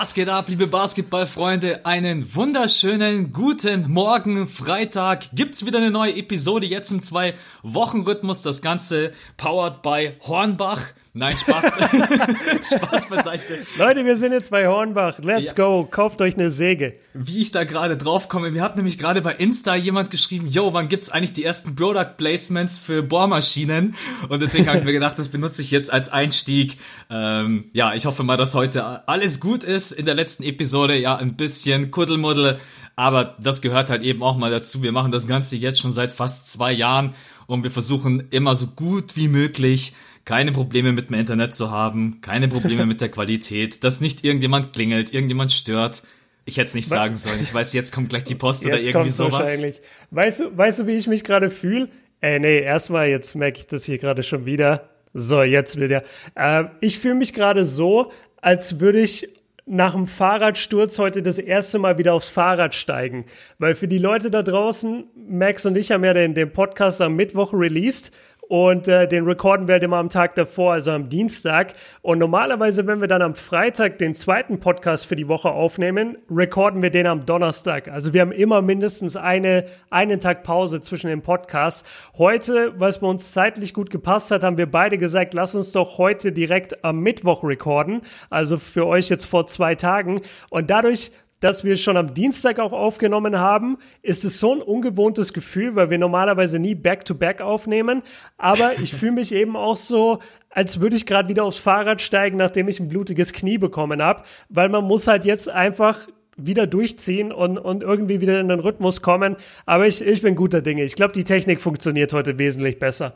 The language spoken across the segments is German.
Was geht ab, liebe Basketballfreunde? Einen wunderschönen guten Morgen, Freitag. Gibt's wieder eine neue Episode, jetzt im Zwei-Wochen-Rhythmus. Das Ganze powered by Hornbach. Nein, Spaß, Spaß beiseite. Leute, wir sind jetzt bei Hornbach. Let's ja. go. Kauft euch eine Säge. Wie ich da gerade drauf komme, mir hat nämlich gerade bei Insta jemand geschrieben, yo, wann gibt's eigentlich die ersten Product Placements für Bohrmaschinen? Und deswegen habe ich mir gedacht, das benutze ich jetzt als Einstieg. Ähm, ja, ich hoffe mal, dass heute alles gut ist. In der letzten Episode ja ein bisschen Kuddelmuddel, aber das gehört halt eben auch mal dazu. Wir machen das Ganze jetzt schon seit fast zwei Jahren und wir versuchen immer so gut wie möglich keine Probleme mit dem Internet zu haben, keine Probleme mit der Qualität, dass nicht irgendjemand klingelt, irgendjemand stört. Ich hätte es nicht sagen sollen. Ich weiß, jetzt kommt gleich die Post jetzt oder irgendwie sowas. Wahrscheinlich. Weißt du, weißt du, wie ich mich gerade fühle? Äh, nee, erstmal, jetzt merke ich das hier gerade schon wieder. So, jetzt will der. Äh, ich fühle mich gerade so, als würde ich nach dem Fahrradsturz heute das erste Mal wieder aufs Fahrrad steigen. Weil für die Leute da draußen, Max und ich haben ja den, den Podcast am Mittwoch released und äh, den recorden wir halt immer am Tag davor, also am Dienstag. Und normalerweise, wenn wir dann am Freitag den zweiten Podcast für die Woche aufnehmen, recorden wir den am Donnerstag. Also wir haben immer mindestens eine, einen Tag Pause zwischen den Podcasts. Heute, es bei uns zeitlich gut gepasst hat, haben wir beide gesagt, lass uns doch heute direkt am Mittwoch recorden. Also für euch jetzt vor zwei Tagen. Und dadurch dass wir schon am Dienstag auch aufgenommen haben, ist es so ein ungewohntes Gefühl, weil wir normalerweise nie Back-to-Back -back aufnehmen. Aber ich fühle mich eben auch so, als würde ich gerade wieder aufs Fahrrad steigen, nachdem ich ein blutiges Knie bekommen habe, weil man muss halt jetzt einfach wieder durchziehen und, und irgendwie wieder in den Rhythmus kommen. Aber ich, ich bin guter Dinge. Ich glaube, die Technik funktioniert heute wesentlich besser.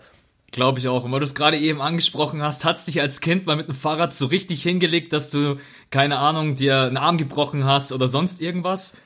Glaube ich auch. Und weil du es gerade eben angesprochen hast, hat's dich als Kind mal mit dem Fahrrad so richtig hingelegt, dass du, keine Ahnung, dir einen Arm gebrochen hast oder sonst irgendwas?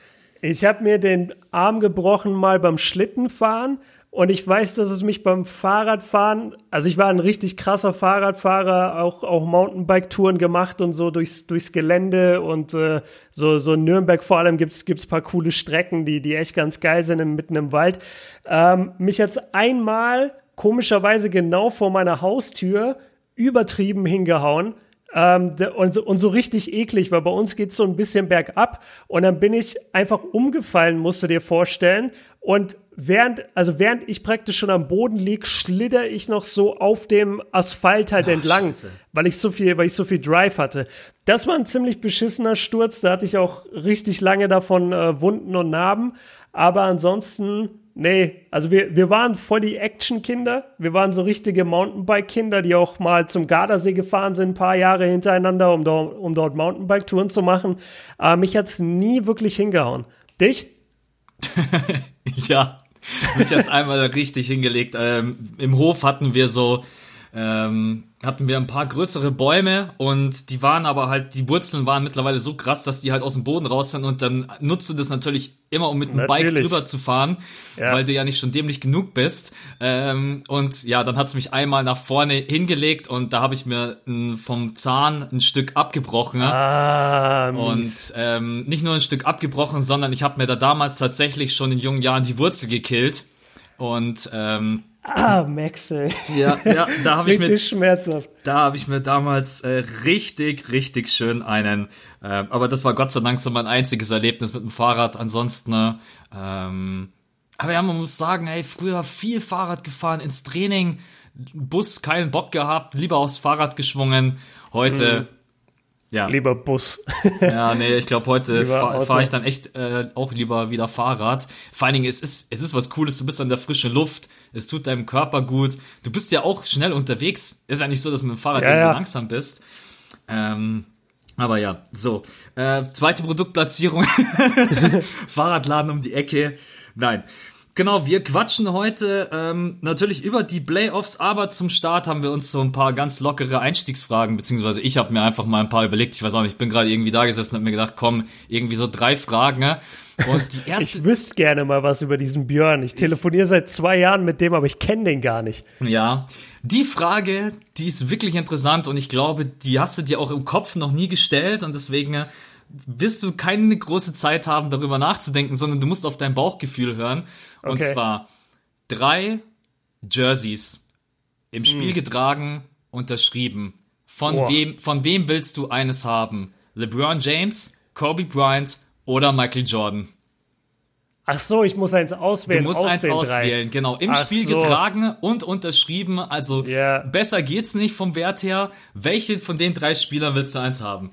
Ich habe mir den Arm gebrochen mal beim Schlittenfahren und ich weiß, dass es mich beim Fahrradfahren, also ich war ein richtig krasser Fahrradfahrer, auch, auch Mountainbike-Touren gemacht und so durchs, durchs Gelände und äh, so, so in Nürnberg vor allem gibt's gibt's paar coole Strecken, die, die echt ganz geil sind, mitten im Wald. Ähm, mich jetzt einmal komischerweise genau vor meiner Haustür übertrieben hingehauen. Ähm, und, so, und so richtig eklig, weil bei uns geht's so ein bisschen bergab und dann bin ich einfach umgefallen, musst du dir vorstellen. Und während, also während ich praktisch schon am Boden lieg, schlitter ich noch so auf dem Asphalt halt Ach, entlang, Scheiße. weil ich so viel, weil ich so viel Drive hatte. Das war ein ziemlich beschissener Sturz, da hatte ich auch richtig lange davon äh, Wunden und Narben. Aber ansonsten Nee, also wir, wir waren voll die Action-Kinder. Wir waren so richtige Mountainbike-Kinder, die auch mal zum Gardasee gefahren sind, ein paar Jahre hintereinander, um, dort, um dort Mountainbike-Touren zu machen. Aber mich hat's nie wirklich hingehauen. Dich? ja, mich hat's einmal richtig hingelegt. Ähm, Im Hof hatten wir so ähm, hatten wir ein paar größere Bäume und die waren aber halt, die Wurzeln waren mittlerweile so krass, dass die halt aus dem Boden raus sind und dann nutzt du das natürlich immer, um mit dem natürlich. Bike drüber zu fahren, ja. weil du ja nicht schon dämlich genug bist. Ähm, und ja, dann hat's mich einmal nach vorne hingelegt und da habe ich mir n, vom Zahn ein Stück abgebrochen. Ah, und ähm, nicht nur ein Stück abgebrochen, sondern ich habe mir da damals tatsächlich schon in jungen Jahren die Wurzel gekillt. Und ähm, Ah, Maxel. Ja, ja, da habe ich mir schmerzhaft. Da habe ich mir damals äh, richtig, richtig schön einen. Äh, aber das war Gott sei Dank so mein einziges Erlebnis mit dem Fahrrad. Ansonsten, ne, ähm, aber ja, man muss sagen, hey, früher viel Fahrrad gefahren ins Training, Bus keinen Bock gehabt, lieber aufs Fahrrad geschwungen. Heute mhm ja. Lieber Bus. ja, nee, ich glaube, heute fahre fahr ich dann echt äh, auch lieber wieder Fahrrad. Vor allen Dingen, es ist, es ist was Cooles, du bist an der frischen Luft, es tut deinem Körper gut. Du bist ja auch schnell unterwegs. Ist ja nicht so, dass du mit dem Fahrrad ja, irgendwie ja. langsam bist. Ähm, aber ja, so. Äh, zweite Produktplatzierung. Fahrradladen um die Ecke. Nein. Genau, wir quatschen heute ähm, natürlich über die Playoffs, aber zum Start haben wir uns so ein paar ganz lockere Einstiegsfragen, beziehungsweise ich habe mir einfach mal ein paar überlegt. Ich weiß auch nicht, ich bin gerade irgendwie da gesessen und habe mir gedacht, komm, irgendwie so drei Fragen. Ne? Und die erste. ich wüsste gerne mal was über diesen Björn. Ich telefoniere seit zwei Jahren mit dem, aber ich kenne den gar nicht. Ja, die Frage, die ist wirklich interessant und ich glaube, die hast du dir auch im Kopf noch nie gestellt und deswegen wirst du keine große Zeit haben, darüber nachzudenken, sondern du musst auf dein Bauchgefühl hören. Okay. Und zwar drei Jerseys im Spiel mm. getragen, unterschrieben. Von oh. wem, von wem willst du eines haben? LeBron James, Kobe Bryant oder Michael Jordan. Ach so, ich muss eins auswählen. Du musst eins auswählen, drei. genau. Im Ach Spiel so. getragen und unterschrieben. Also yeah. besser geht's nicht vom Wert her. Welche von den drei Spielern willst du eins haben?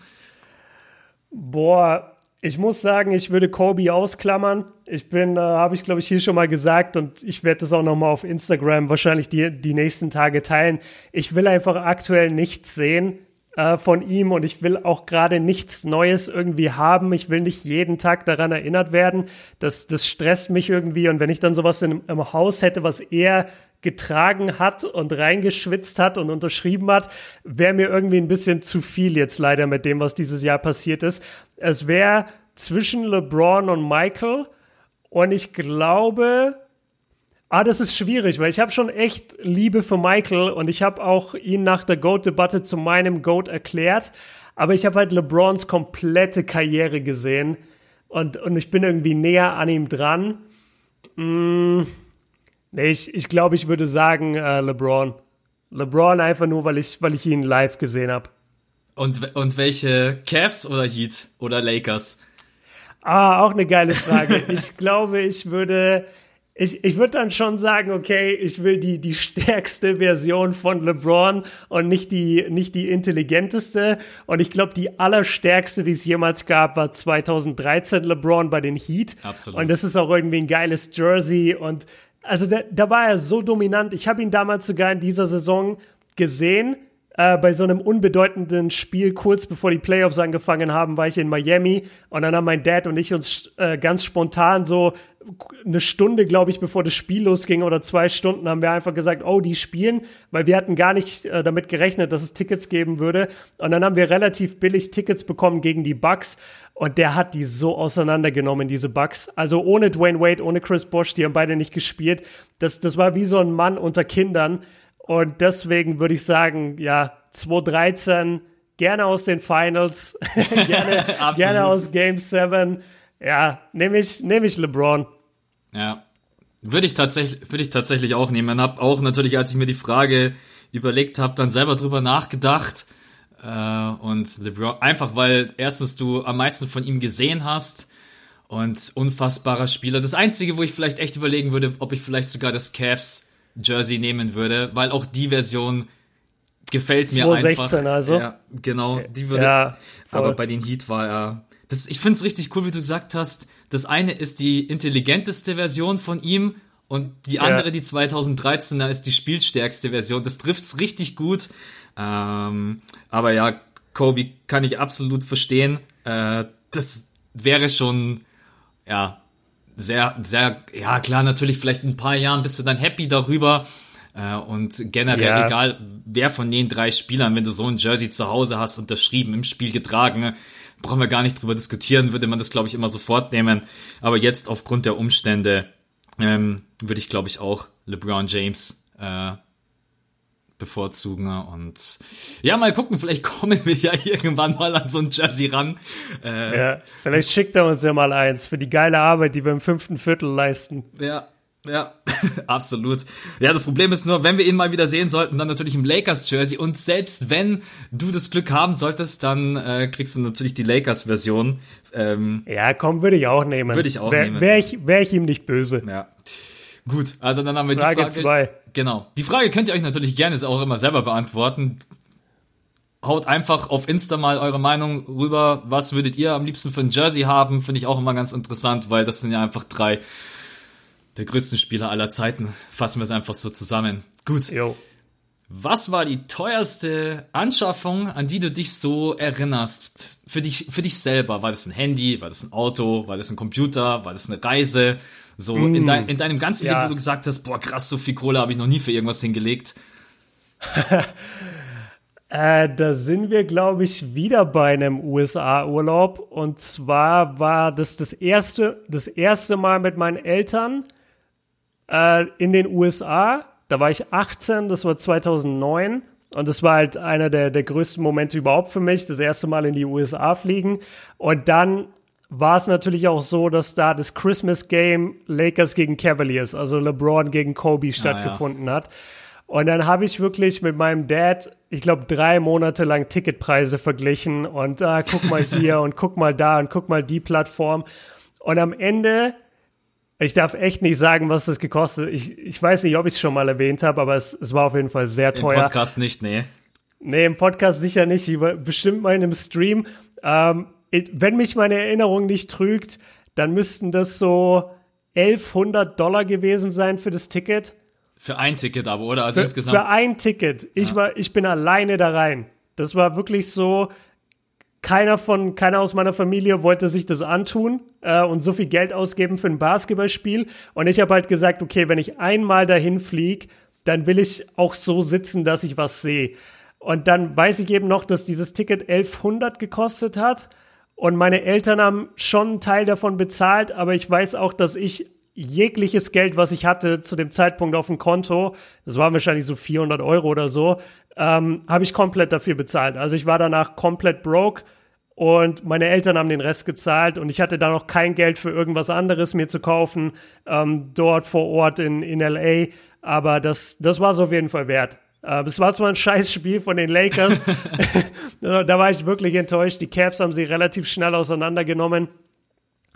Boah, ich muss sagen, ich würde Kobe ausklammern. Ich bin, äh, habe ich glaube ich hier schon mal gesagt und ich werde das auch noch mal auf Instagram wahrscheinlich die, die nächsten Tage teilen. Ich will einfach aktuell nichts sehen äh, von ihm und ich will auch gerade nichts Neues irgendwie haben. Ich will nicht jeden Tag daran erinnert werden. Das, das stresst mich irgendwie und wenn ich dann sowas in, im Haus hätte, was er getragen hat und reingeschwitzt hat und unterschrieben hat, wäre mir irgendwie ein bisschen zu viel jetzt leider mit dem, was dieses Jahr passiert ist. Es wäre zwischen LeBron und Michael und ich glaube, ah, das ist schwierig, weil ich habe schon echt Liebe für Michael und ich habe auch ihn nach der GOAT-Debatte zu meinem GOAT erklärt, aber ich habe halt LeBrons komplette Karriere gesehen und, und ich bin irgendwie näher an ihm dran. Mmh Nee, ich, ich glaube, ich würde sagen äh, LeBron. LeBron einfach nur, weil ich, weil ich ihn live gesehen habe. Und, und welche Cavs oder Heat oder Lakers? Ah, auch eine geile Frage. ich glaube, ich würde, ich, ich würde dann schon sagen, okay, ich will die, die stärkste Version von LeBron und nicht die, nicht die intelligenteste. Und ich glaube, die allerstärkste, die es jemals gab, war 2013 LeBron bei den Heat. Absolut. Und das ist auch irgendwie ein geiles Jersey und also da, da war er so dominant. Ich habe ihn damals sogar in dieser Saison gesehen. Äh, bei so einem unbedeutenden Spiel, kurz bevor die Playoffs angefangen haben, war ich in Miami und dann haben mein Dad und ich uns äh, ganz spontan so eine Stunde, glaube ich, bevor das Spiel losging oder zwei Stunden, haben wir einfach gesagt, oh, die spielen, weil wir hatten gar nicht äh, damit gerechnet, dass es Tickets geben würde. Und dann haben wir relativ billig Tickets bekommen gegen die Bucks. Und der hat die so auseinandergenommen, diese Bucks. Also ohne Dwayne Wade, ohne Chris Bosch, die haben beide nicht gespielt. Das, das war wie so ein Mann unter Kindern. Und deswegen würde ich sagen, ja, 2013, gerne aus den Finals, gerne, gerne aus Game 7. Ja, nehme ich, nehm ich LeBron. Ja. Würde ich tatsächlich, würde ich tatsächlich auch nehmen. Hab auch natürlich, als ich mir die Frage überlegt habe, dann selber drüber nachgedacht. Äh, und LeBron, einfach weil erstens du am meisten von ihm gesehen hast und unfassbarer Spieler. Das Einzige, wo ich vielleicht echt überlegen würde, ob ich vielleicht sogar das Cavs Jersey nehmen würde, weil auch die Version gefällt mir 2016 einfach. also. Ja, genau, die würde. Ja, aber bei den Heat war er das, ich finde es richtig cool, wie du gesagt hast. Das eine ist die intelligenteste Version von ihm und die andere, ja. die 2013er, ist die spielstärkste Version. Das trifft's richtig gut. Ähm, aber ja, Kobe kann ich absolut verstehen. Äh, das wäre schon, ja, sehr, sehr, ja klar, natürlich vielleicht in ein paar Jahren bist du dann happy darüber. Äh, und generell, ja. egal wer von den drei Spielern, wenn du so ein Jersey zu Hause hast, unterschrieben, im Spiel getragen, brauchen wir gar nicht drüber diskutieren, würde man das, glaube ich, immer sofort nehmen. Aber jetzt aufgrund der Umstände ähm, würde ich, glaube ich, auch LeBron James äh, bevorzugen. Und ja, mal gucken, vielleicht kommen wir ja irgendwann mal an so ein Jersey ran. Äh, ja, vielleicht schickt er uns ja mal eins für die geile Arbeit, die wir im fünften Viertel leisten. Ja, ja, absolut. Ja, das Problem ist nur, wenn wir ihn mal wieder sehen sollten, dann natürlich im Lakers-Jersey. Und selbst wenn du das Glück haben solltest, dann äh, kriegst du natürlich die Lakers-Version. Ähm, ja, komm, würde ich auch nehmen. Würde ich auch wär, nehmen. Wäre ich, wär ich ihm nicht böse. Ja. Gut, also dann haben wir Frage die Frage. Zwei. Genau. Die Frage könnt ihr euch natürlich gerne auch immer selber beantworten. Haut einfach auf Insta mal eure Meinung rüber. Was würdet ihr am liebsten für ein Jersey haben? Finde ich auch immer ganz interessant, weil das sind ja einfach drei der größten Spieler aller Zeiten. Fassen wir es einfach so zusammen. Gut. Jo. Was war die teuerste Anschaffung, an die du dich so erinnerst? Für dich, für dich selber? War das ein Handy? War das ein Auto? War das ein Computer? War das eine Reise? So mm. in, dein, in deinem ganzen ja. Leben, wo du gesagt hast, boah, krass, so viel Kohle habe ich noch nie für irgendwas hingelegt. äh, da sind wir, glaube ich, wieder bei einem USA-Urlaub. Und zwar war das das erste, das erste Mal mit meinen Eltern äh, in den USA. Da war ich 18, das war 2009. Und das war halt einer der, der größten Momente überhaupt für mich, das erste Mal in die USA fliegen. Und dann war es natürlich auch so, dass da das Christmas Game Lakers gegen Cavaliers, also LeBron gegen Kobe stattgefunden ah, ja. hat. Und dann habe ich wirklich mit meinem Dad, ich glaube, drei Monate lang Ticketpreise verglichen und ah, guck mal hier und guck mal da und guck mal die Plattform. Und am Ende, ich darf echt nicht sagen, was das gekostet. Ich, ich weiß nicht, ob ich es schon mal erwähnt habe, aber es, es war auf jeden Fall sehr teuer. Im Podcast nicht, nee. Nee, im Podcast sicher nicht, bestimmt mal in einem Stream. Ähm, wenn mich meine Erinnerung nicht trügt, dann müssten das so 1100 Dollar gewesen sein für das Ticket. Für ein Ticket aber, oder? Also für, insgesamt. Für ein Ticket. Ich, ja. war, ich bin alleine da rein. Das war wirklich so, keiner von, keiner aus meiner Familie wollte sich das antun äh, und so viel Geld ausgeben für ein Basketballspiel. Und ich habe halt gesagt, okay, wenn ich einmal dahin fliege, dann will ich auch so sitzen, dass ich was sehe. Und dann weiß ich eben noch, dass dieses Ticket 1100 gekostet hat. Und meine Eltern haben schon einen Teil davon bezahlt, aber ich weiß auch, dass ich jegliches Geld, was ich hatte zu dem Zeitpunkt auf dem Konto, das waren wahrscheinlich so 400 Euro oder so, ähm, habe ich komplett dafür bezahlt. Also ich war danach komplett broke und meine Eltern haben den Rest gezahlt und ich hatte da noch kein Geld für irgendwas anderes mir zu kaufen, ähm, dort vor Ort in, in LA. Aber das, das war es auf jeden Fall wert. Äh, es war zwar ein scheiß Spiel von den Lakers, da war ich wirklich enttäuscht. Die Cavs haben sie relativ schnell auseinandergenommen.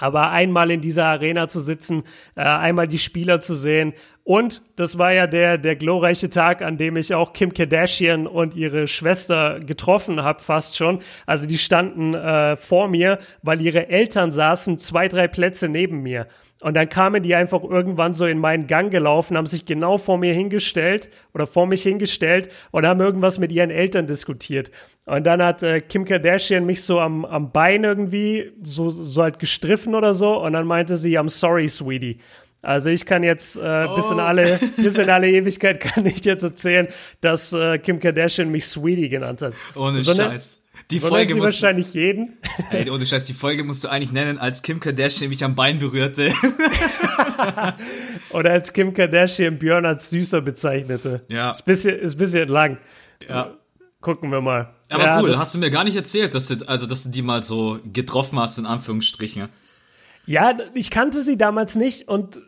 Aber einmal in dieser Arena zu sitzen, äh, einmal die Spieler zu sehen. Und das war ja der, der glorreiche Tag, an dem ich auch Kim Kardashian und ihre Schwester getroffen habe, fast schon. Also die standen äh, vor mir, weil ihre Eltern saßen zwei, drei Plätze neben mir. Und dann kamen die einfach irgendwann so in meinen Gang gelaufen, haben sich genau vor mir hingestellt oder vor mich hingestellt und haben irgendwas mit ihren Eltern diskutiert. Und dann hat äh, Kim Kardashian mich so am, am Bein irgendwie so, so halt gestriffen oder so und dann meinte sie, I'm sorry, sweetie. Also ich kann jetzt äh, oh. bis in alle bis in alle Ewigkeit kann ich jetzt erzählen, dass äh, Kim Kardashian mich Sweetie genannt hat. Ohne so Scheiß. Die so Folge muss wahrscheinlich jeden. Ey, ohne Scheiß, die Folge musst du eigentlich nennen, als Kim Kardashian mich am Bein berührte. Oder als Kim Kardashian Björn als süßer bezeichnete. Ja. Ist bisschen, ist bisschen lang. Ja. Gucken wir mal. Aber ja, cool, hast du mir gar nicht erzählt, dass du, also, dass du die mal so getroffen hast, in Anführungsstrichen. Ja, ich kannte sie damals nicht und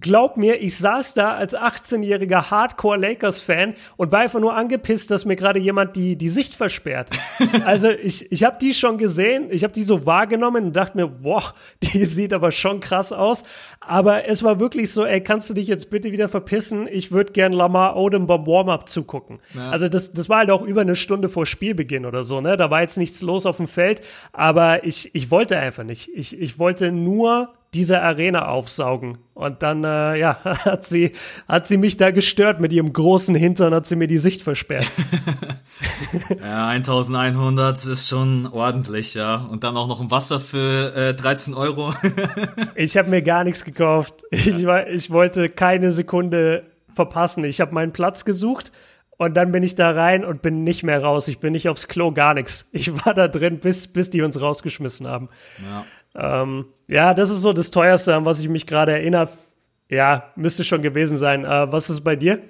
glaub mir, ich saß da als 18-jähriger Hardcore-Lakers-Fan und war einfach nur angepisst, dass mir gerade jemand die, die Sicht versperrt. also ich, ich habe die schon gesehen, ich habe die so wahrgenommen und dachte mir, boah, die sieht aber schon krass aus. Aber es war wirklich so, ey, kannst du dich jetzt bitte wieder verpissen? Ich würde gern Lamar Odom beim Warm-Up zugucken. Ja. Also das, das war halt auch über eine Stunde vor Spielbeginn oder so, ne? Da war jetzt nichts los auf dem Feld, aber ich, ich wollte einfach nicht. Ich, ich wollte nur diese Arena aufsaugen. Und dann, äh, ja, hat sie, hat sie mich da gestört mit ihrem großen Hintern, hat sie mir die Sicht versperrt. ja, 1100 ist schon ordentlich, ja. Und dann auch noch ein Wasser für äh, 13 Euro. ich habe mir gar nichts gekauft. Ich, ich wollte keine Sekunde verpassen. Ich habe meinen Platz gesucht. Und dann bin ich da rein und bin nicht mehr raus. Ich bin nicht aufs Klo, gar nichts. Ich war da drin, bis, bis die uns rausgeschmissen haben. Ja. Ähm, ja, das ist so das Teuerste, an was ich mich gerade erinnere. Ja, müsste schon gewesen sein. Äh, was ist bei dir?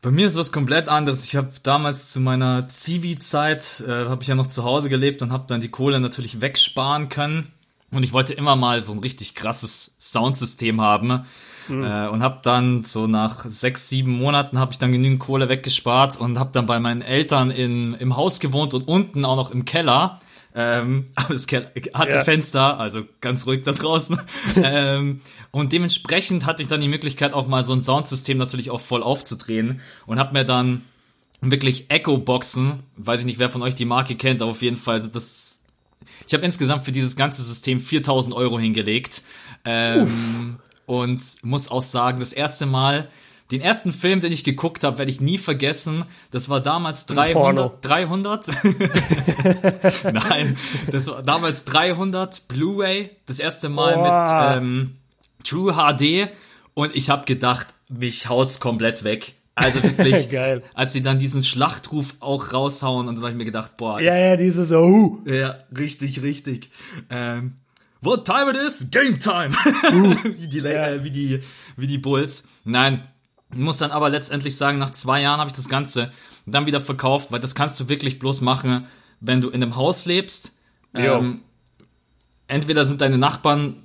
Bei mir ist was komplett anderes. Ich habe damals zu meiner Zivi-Zeit, äh, habe ich ja noch zu Hause gelebt und habe dann die Kohle natürlich wegsparen können. Und ich wollte immer mal so ein richtig krasses Soundsystem haben. Mhm. Äh, und habe dann so nach sechs, sieben Monaten habe ich dann genügend Kohle weggespart und habe dann bei meinen Eltern in, im Haus gewohnt und unten auch noch im Keller ähm, aber es hatte ja. Fenster, also ganz ruhig da draußen. ähm, und dementsprechend hatte ich dann die Möglichkeit, auch mal so ein Soundsystem natürlich auch voll aufzudrehen und habe mir dann wirklich Echo-Boxen, weiß ich nicht, wer von euch die Marke kennt, aber auf jeden Fall, also das, ich habe insgesamt für dieses ganze System 4000 Euro hingelegt. Ähm, und muss auch sagen, das erste Mal, den ersten Film, den ich geguckt habe, werde ich nie vergessen. Das war damals 300. 300? Nein, das war damals 300 Blu-ray. Das erste Mal Boah. mit ähm, True HD. Und ich habe gedacht, mich haut's komplett weg. Also wirklich, Geil. als sie dann diesen Schlachtruf auch raushauen und dann habe ich mir gedacht, boah. Ja, ja, dieses Oh. Ja, richtig, richtig. Ähm, What time it is? Game time! Uh, wie, die, ja. äh, wie, die, wie die Bulls. Nein, muss dann aber letztendlich sagen, nach zwei Jahren habe ich das Ganze dann wieder verkauft, weil das kannst du wirklich bloß machen, wenn du in einem Haus lebst. Ähm, entweder sind deine Nachbarn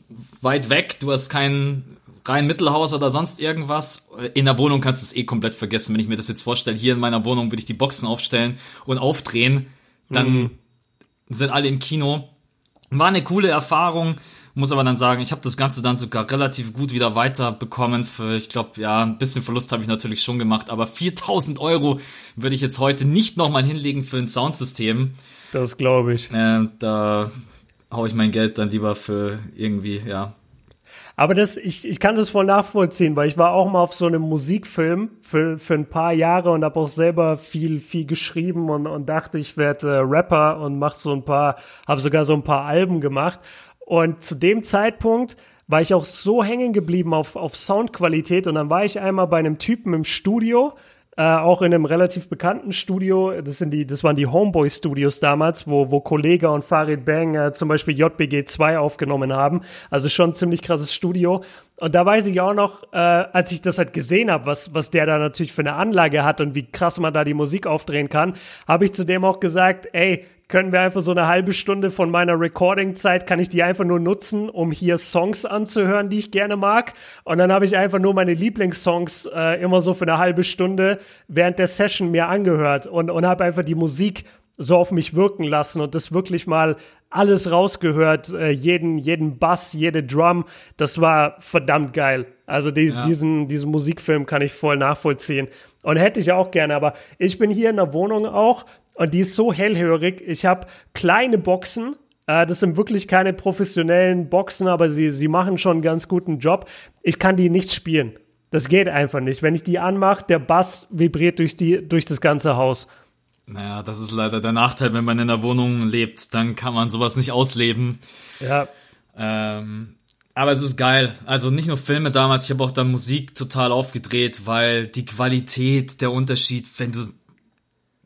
weit weg, du hast keinen rein Mittelhaus oder sonst irgendwas. In der Wohnung kannst du es eh komplett vergessen. Wenn ich mir das jetzt vorstelle, hier in meiner Wohnung würde ich die Boxen aufstellen und aufdrehen, dann mhm. sind alle im Kino. War eine coole Erfahrung, muss aber dann sagen, ich habe das Ganze dann sogar relativ gut wieder weiterbekommen. Für, ich glaube, ja, ein bisschen Verlust habe ich natürlich schon gemacht, aber 4000 Euro würde ich jetzt heute nicht nochmal hinlegen für ein Soundsystem. Das glaube ich. Äh, da hau ich mein Geld dann lieber für irgendwie, ja, aber das, ich, ich kann das voll nachvollziehen, weil ich war auch mal auf so einem Musikfilm für, für ein paar Jahre und habe auch selber viel, viel geschrieben und, und dachte, ich werde äh, Rapper und mach so ein paar, habe sogar so ein paar Alben gemacht. Und zu dem Zeitpunkt war ich auch so hängen geblieben auf, auf Soundqualität und dann war ich einmal bei einem Typen im Studio, äh, auch in einem relativ bekannten Studio. Das sind die, das waren die Homeboy Studios damals, wo, wo Kollega und Farid Bang äh, zum Beispiel JBG 2 aufgenommen haben. Also schon ziemlich krasses Studio. Und da weiß ich auch noch, äh, als ich das halt gesehen habe, was, was der da natürlich für eine Anlage hat und wie krass man da die Musik aufdrehen kann, habe ich zu dem auch gesagt, ey, können wir einfach so eine halbe Stunde von meiner Recording-Zeit, kann ich die einfach nur nutzen, um hier Songs anzuhören, die ich gerne mag. Und dann habe ich einfach nur meine Lieblingssongs äh, immer so für eine halbe Stunde während der Session mir angehört und, und habe einfach die Musik so auf mich wirken lassen und das wirklich mal alles rausgehört, äh, jeden, jeden Bass, jede Drum, das war verdammt geil. Also die, ja. diesen, diesen Musikfilm kann ich voll nachvollziehen. Und hätte ich auch gerne, aber ich bin hier in der Wohnung auch und die ist so hellhörig. Ich habe kleine Boxen. Äh, das sind wirklich keine professionellen Boxen, aber sie, sie machen schon einen ganz guten Job. Ich kann die nicht spielen. Das geht einfach nicht. Wenn ich die anmache, der Bass vibriert durch, die, durch das ganze Haus. Naja, das ist leider der Nachteil, wenn man in der Wohnung lebt, dann kann man sowas nicht ausleben. Ja. Ähm, aber es ist geil. Also nicht nur Filme damals, ich habe auch dann Musik total aufgedreht, weil die Qualität, der Unterschied, wenn du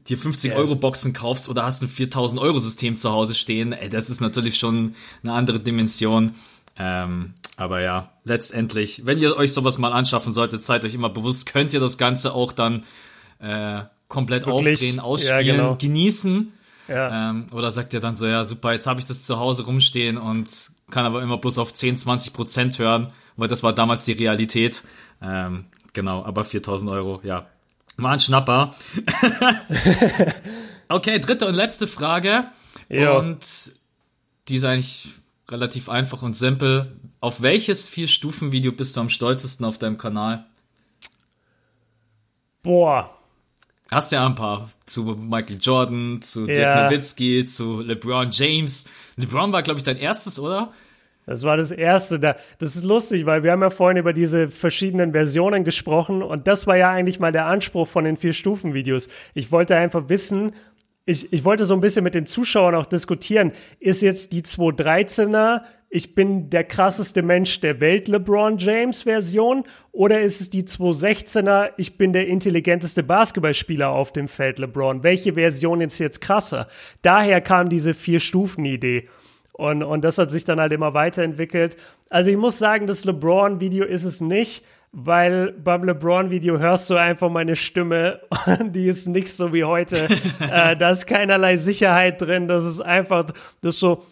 dir 50 Euro Boxen kaufst oder hast ein 4000 Euro System zu Hause stehen, ey, das ist natürlich schon eine andere Dimension. Ähm, aber ja, letztendlich, wenn ihr euch sowas mal anschaffen solltet, seid euch immer bewusst, könnt ihr das Ganze auch dann äh, komplett Wirklich? aufdrehen, ausspielen, ja, genau. genießen. Ja. Ähm, oder sagt ihr dann so, ja super, jetzt habe ich das zu Hause rumstehen und kann aber immer bloß auf 10, 20 Prozent hören, weil das war damals die Realität. Ähm, genau, aber 4000 Euro, ja, war ein Schnapper. okay, dritte und letzte Frage. Ja. Und die ist eigentlich relativ einfach und simpel. Auf welches Vier-Stufen-Video bist du am stolzesten auf deinem Kanal? Boah. Hast ja ein paar zu Michael Jordan, zu ja. Dirk Nowitzki, zu LeBron James. LeBron war, glaube ich, dein erstes, oder? Das war das erste. Da, das ist lustig, weil wir haben ja vorhin über diese verschiedenen Versionen gesprochen und das war ja eigentlich mal der Anspruch von den Vier-Stufen-Videos. Ich wollte einfach wissen, ich, ich wollte so ein bisschen mit den Zuschauern auch diskutieren, ist jetzt die 213er, ich bin der krasseste Mensch der Welt, LeBron James Version, oder ist es die 216er, ich bin der intelligenteste Basketballspieler auf dem Feld, LeBron? Welche Version ist jetzt krasser? Daher kam diese Vier-Stufen-Idee. Und, und das hat sich dann halt immer weiterentwickelt. Also ich muss sagen, das LeBron-Video ist es nicht, weil beim LeBron-Video hörst du einfach meine Stimme und die ist nicht so wie heute. äh, da ist keinerlei Sicherheit drin. Das ist einfach, das ist so,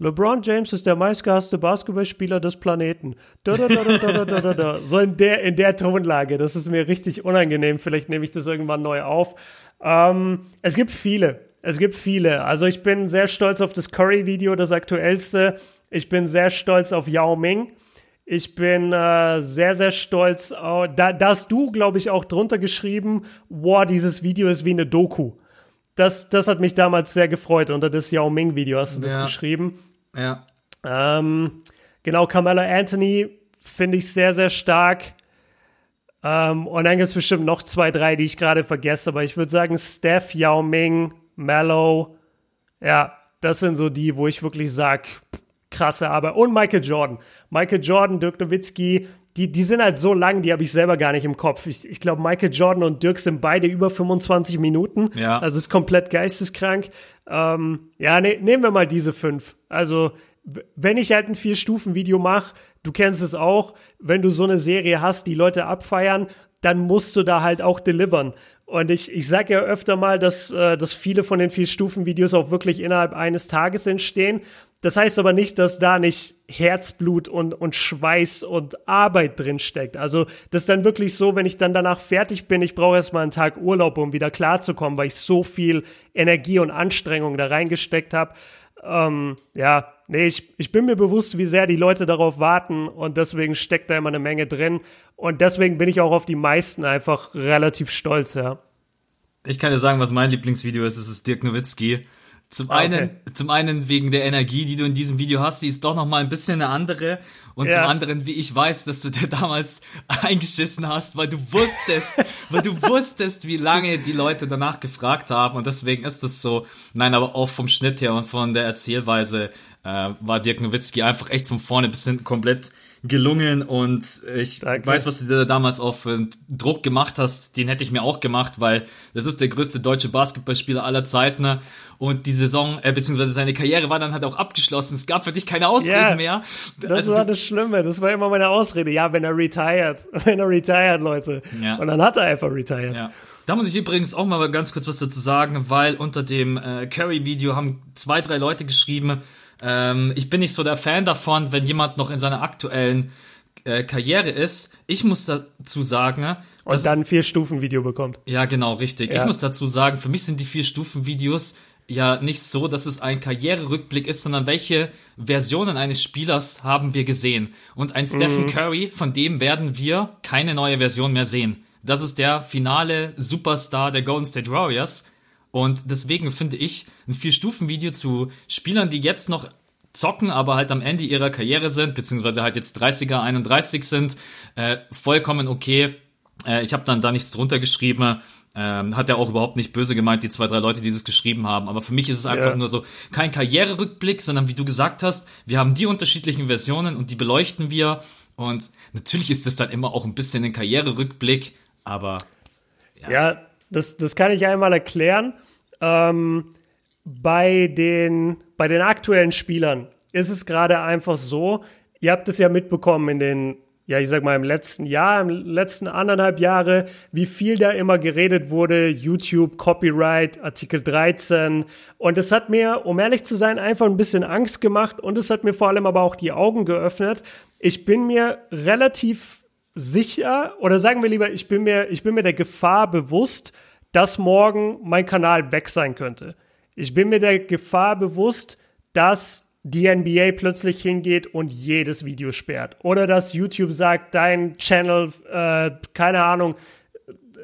LeBron James ist der meistgehasste Basketballspieler des Planeten. Da, da, da, da, da, da, da, So in der, in der Tonlage. Das ist mir richtig unangenehm. Vielleicht nehme ich das irgendwann neu auf. Ähm, es gibt viele. Es gibt viele. Also ich bin sehr stolz auf das Curry-Video, das aktuellste. Ich bin sehr stolz auf Yao Ming. Ich bin äh, sehr, sehr stolz. Uh, da, da hast du, glaube ich, auch drunter geschrieben, wow, dieses Video ist wie eine Doku. Das, das hat mich damals sehr gefreut. Unter das Yao Ming-Video hast du das geschrieben. Ja. Ähm, genau, Carmelo Anthony finde ich sehr, sehr stark. Ähm, und dann gibt es bestimmt noch zwei, drei, die ich gerade vergesse. Aber ich würde sagen, Steph, Yao Ming, Mellow. Ja, das sind so die, wo ich wirklich sage, krasse Arbeit. Und Michael Jordan. Michael Jordan, Dirk Nowitzki, die, die sind halt so lang, die habe ich selber gar nicht im Kopf. Ich, ich glaube, Michael Jordan und Dirk sind beide über 25 Minuten. Ja. Also ist komplett geisteskrank. Ähm, ja, ne, nehmen wir mal diese fünf. Also, wenn ich halt ein Vier-Stufen-Video mache, du kennst es auch, wenn du so eine Serie hast, die Leute abfeiern, dann musst du da halt auch delivern. Und ich, ich sage ja öfter mal, dass, äh, dass viele von den Vier-Stufen-Videos auch wirklich innerhalb eines Tages entstehen. Das heißt aber nicht, dass da nicht Herzblut und, und Schweiß und Arbeit drin steckt. Also das ist dann wirklich so, wenn ich dann danach fertig bin, ich brauche erstmal einen Tag Urlaub, um wieder klarzukommen, weil ich so viel Energie und Anstrengung da reingesteckt habe. Ähm, ja, nee, ich, ich bin mir bewusst, wie sehr die Leute darauf warten und deswegen steckt da immer eine Menge drin. Und deswegen bin ich auch auf die meisten einfach relativ stolz, ja. Ich kann dir sagen, was mein Lieblingsvideo ist. Es ist Dirk Nowitzki. Zum ah, einen, zum einen wegen der Energie, die du in diesem Video hast, die ist doch noch mal ein bisschen eine andere. Und ja. zum anderen, wie ich weiß, dass du dir damals eingeschissen hast, weil du wusstest, weil du wusstest, wie lange die Leute danach gefragt haben. Und deswegen ist es so. Nein, aber auch vom Schnitt her und von der Erzählweise äh, war Dirk Nowitzki einfach echt von vorne bis hinten komplett gelungen und ich Danke. weiß, was du dir damals auch für Druck gemacht hast, den hätte ich mir auch gemacht, weil das ist der größte deutsche Basketballspieler aller Zeiten ne? und die Saison, äh, beziehungsweise seine Karriere war dann halt auch abgeschlossen. Es gab für dich keine Ausreden yeah, mehr. Das also, war das Schlimme, das war immer meine Ausrede. Ja, wenn er retired, wenn er retired, Leute. Ja. Und dann hat er einfach retired. Ja. Da muss ich übrigens auch mal ganz kurz was dazu sagen, weil unter dem äh, Curry-Video haben zwei, drei Leute geschrieben, ähm, ich bin nicht so der Fan davon, wenn jemand noch in seiner aktuellen äh, Karriere ist. Ich muss dazu sagen, und dann vier Stufen Video bekommt. Ja, genau, richtig. Ja. Ich muss dazu sagen, für mich sind die vier Stufen Videos ja nicht so, dass es ein Karriererückblick ist, sondern welche Versionen eines Spielers haben wir gesehen. Und ein Stephen mhm. Curry, von dem werden wir keine neue Version mehr sehen. Das ist der finale Superstar der Golden State Warriors. Und deswegen finde ich ein Vier-Stufen-Video zu Spielern, die jetzt noch zocken, aber halt am Ende ihrer Karriere sind, beziehungsweise halt jetzt 30er, 31 sind, äh, vollkommen okay. Äh, ich habe dann da nichts drunter geschrieben. Ähm, hat er auch überhaupt nicht böse gemeint, die zwei, drei Leute, die das geschrieben haben. Aber für mich ist es einfach yeah. nur so kein Karriererückblick, sondern wie du gesagt hast, wir haben die unterschiedlichen Versionen und die beleuchten wir. Und natürlich ist das dann immer auch ein bisschen ein Karriererückblick, aber ja. ja das, das kann ich einmal erklären. Ähm, bei, den, bei den aktuellen Spielern ist es gerade einfach so, ihr habt es ja mitbekommen in den, ja, ich sag mal, im letzten Jahr, im letzten anderthalb Jahre, wie viel da immer geredet wurde, YouTube, Copyright, Artikel 13. Und es hat mir, um ehrlich zu sein, einfach ein bisschen Angst gemacht und es hat mir vor allem aber auch die Augen geöffnet. Ich bin mir relativ sicher, oder sagen wir lieber, ich bin mir, ich bin mir der Gefahr bewusst, dass morgen mein Kanal weg sein könnte. Ich bin mir der Gefahr bewusst, dass die NBA plötzlich hingeht und jedes Video sperrt. Oder dass YouTube sagt, dein Channel, äh, keine Ahnung,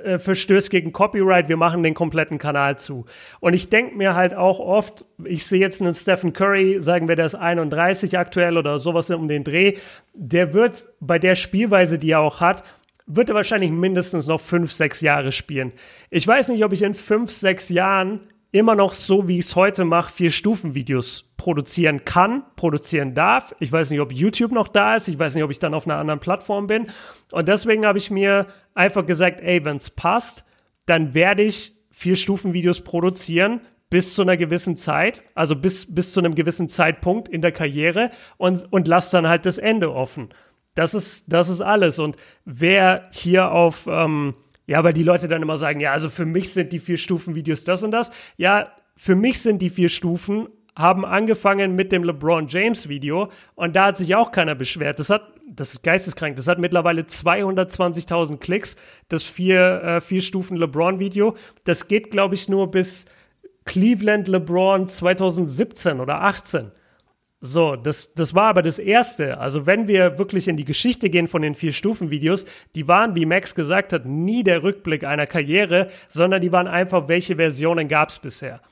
äh, verstößt gegen Copyright, wir machen den kompletten Kanal zu. Und ich denke mir halt auch oft, ich sehe jetzt einen Stephen Curry, sagen wir, der ist 31 aktuell oder sowas um den Dreh, der wird bei der Spielweise, die er auch hat, wird er wahrscheinlich mindestens noch fünf, sechs Jahre spielen. Ich weiß nicht, ob ich in fünf, sechs Jahren immer noch so, wie ich es heute mache, vier Stufen-Videos produzieren kann, produzieren darf. Ich weiß nicht, ob YouTube noch da ist. Ich weiß nicht, ob ich dann auf einer anderen Plattform bin. Und deswegen habe ich mir einfach gesagt, ey, wenn es passt, dann werde ich vier Stufen-Videos produzieren bis zu einer gewissen Zeit, also bis, bis zu einem gewissen Zeitpunkt in der Karriere und, und lass dann halt das Ende offen. Das ist, das ist alles. Und wer hier auf, ähm, ja, weil die Leute dann immer sagen, ja, also für mich sind die vier Stufen Videos das und das. Ja, für mich sind die vier Stufen haben angefangen mit dem LeBron James Video und da hat sich auch keiner beschwert. Das hat, das ist geisteskrank. Das hat mittlerweile 220.000 Klicks. Das vier, äh, vier Stufen LeBron Video. Das geht, glaube ich, nur bis Cleveland LeBron 2017 oder 18. So, das, das war aber das Erste. Also wenn wir wirklich in die Geschichte gehen von den Vier-Stufen-Videos, die waren, wie Max gesagt hat, nie der Rückblick einer Karriere, sondern die waren einfach, welche Versionen gab es bisher.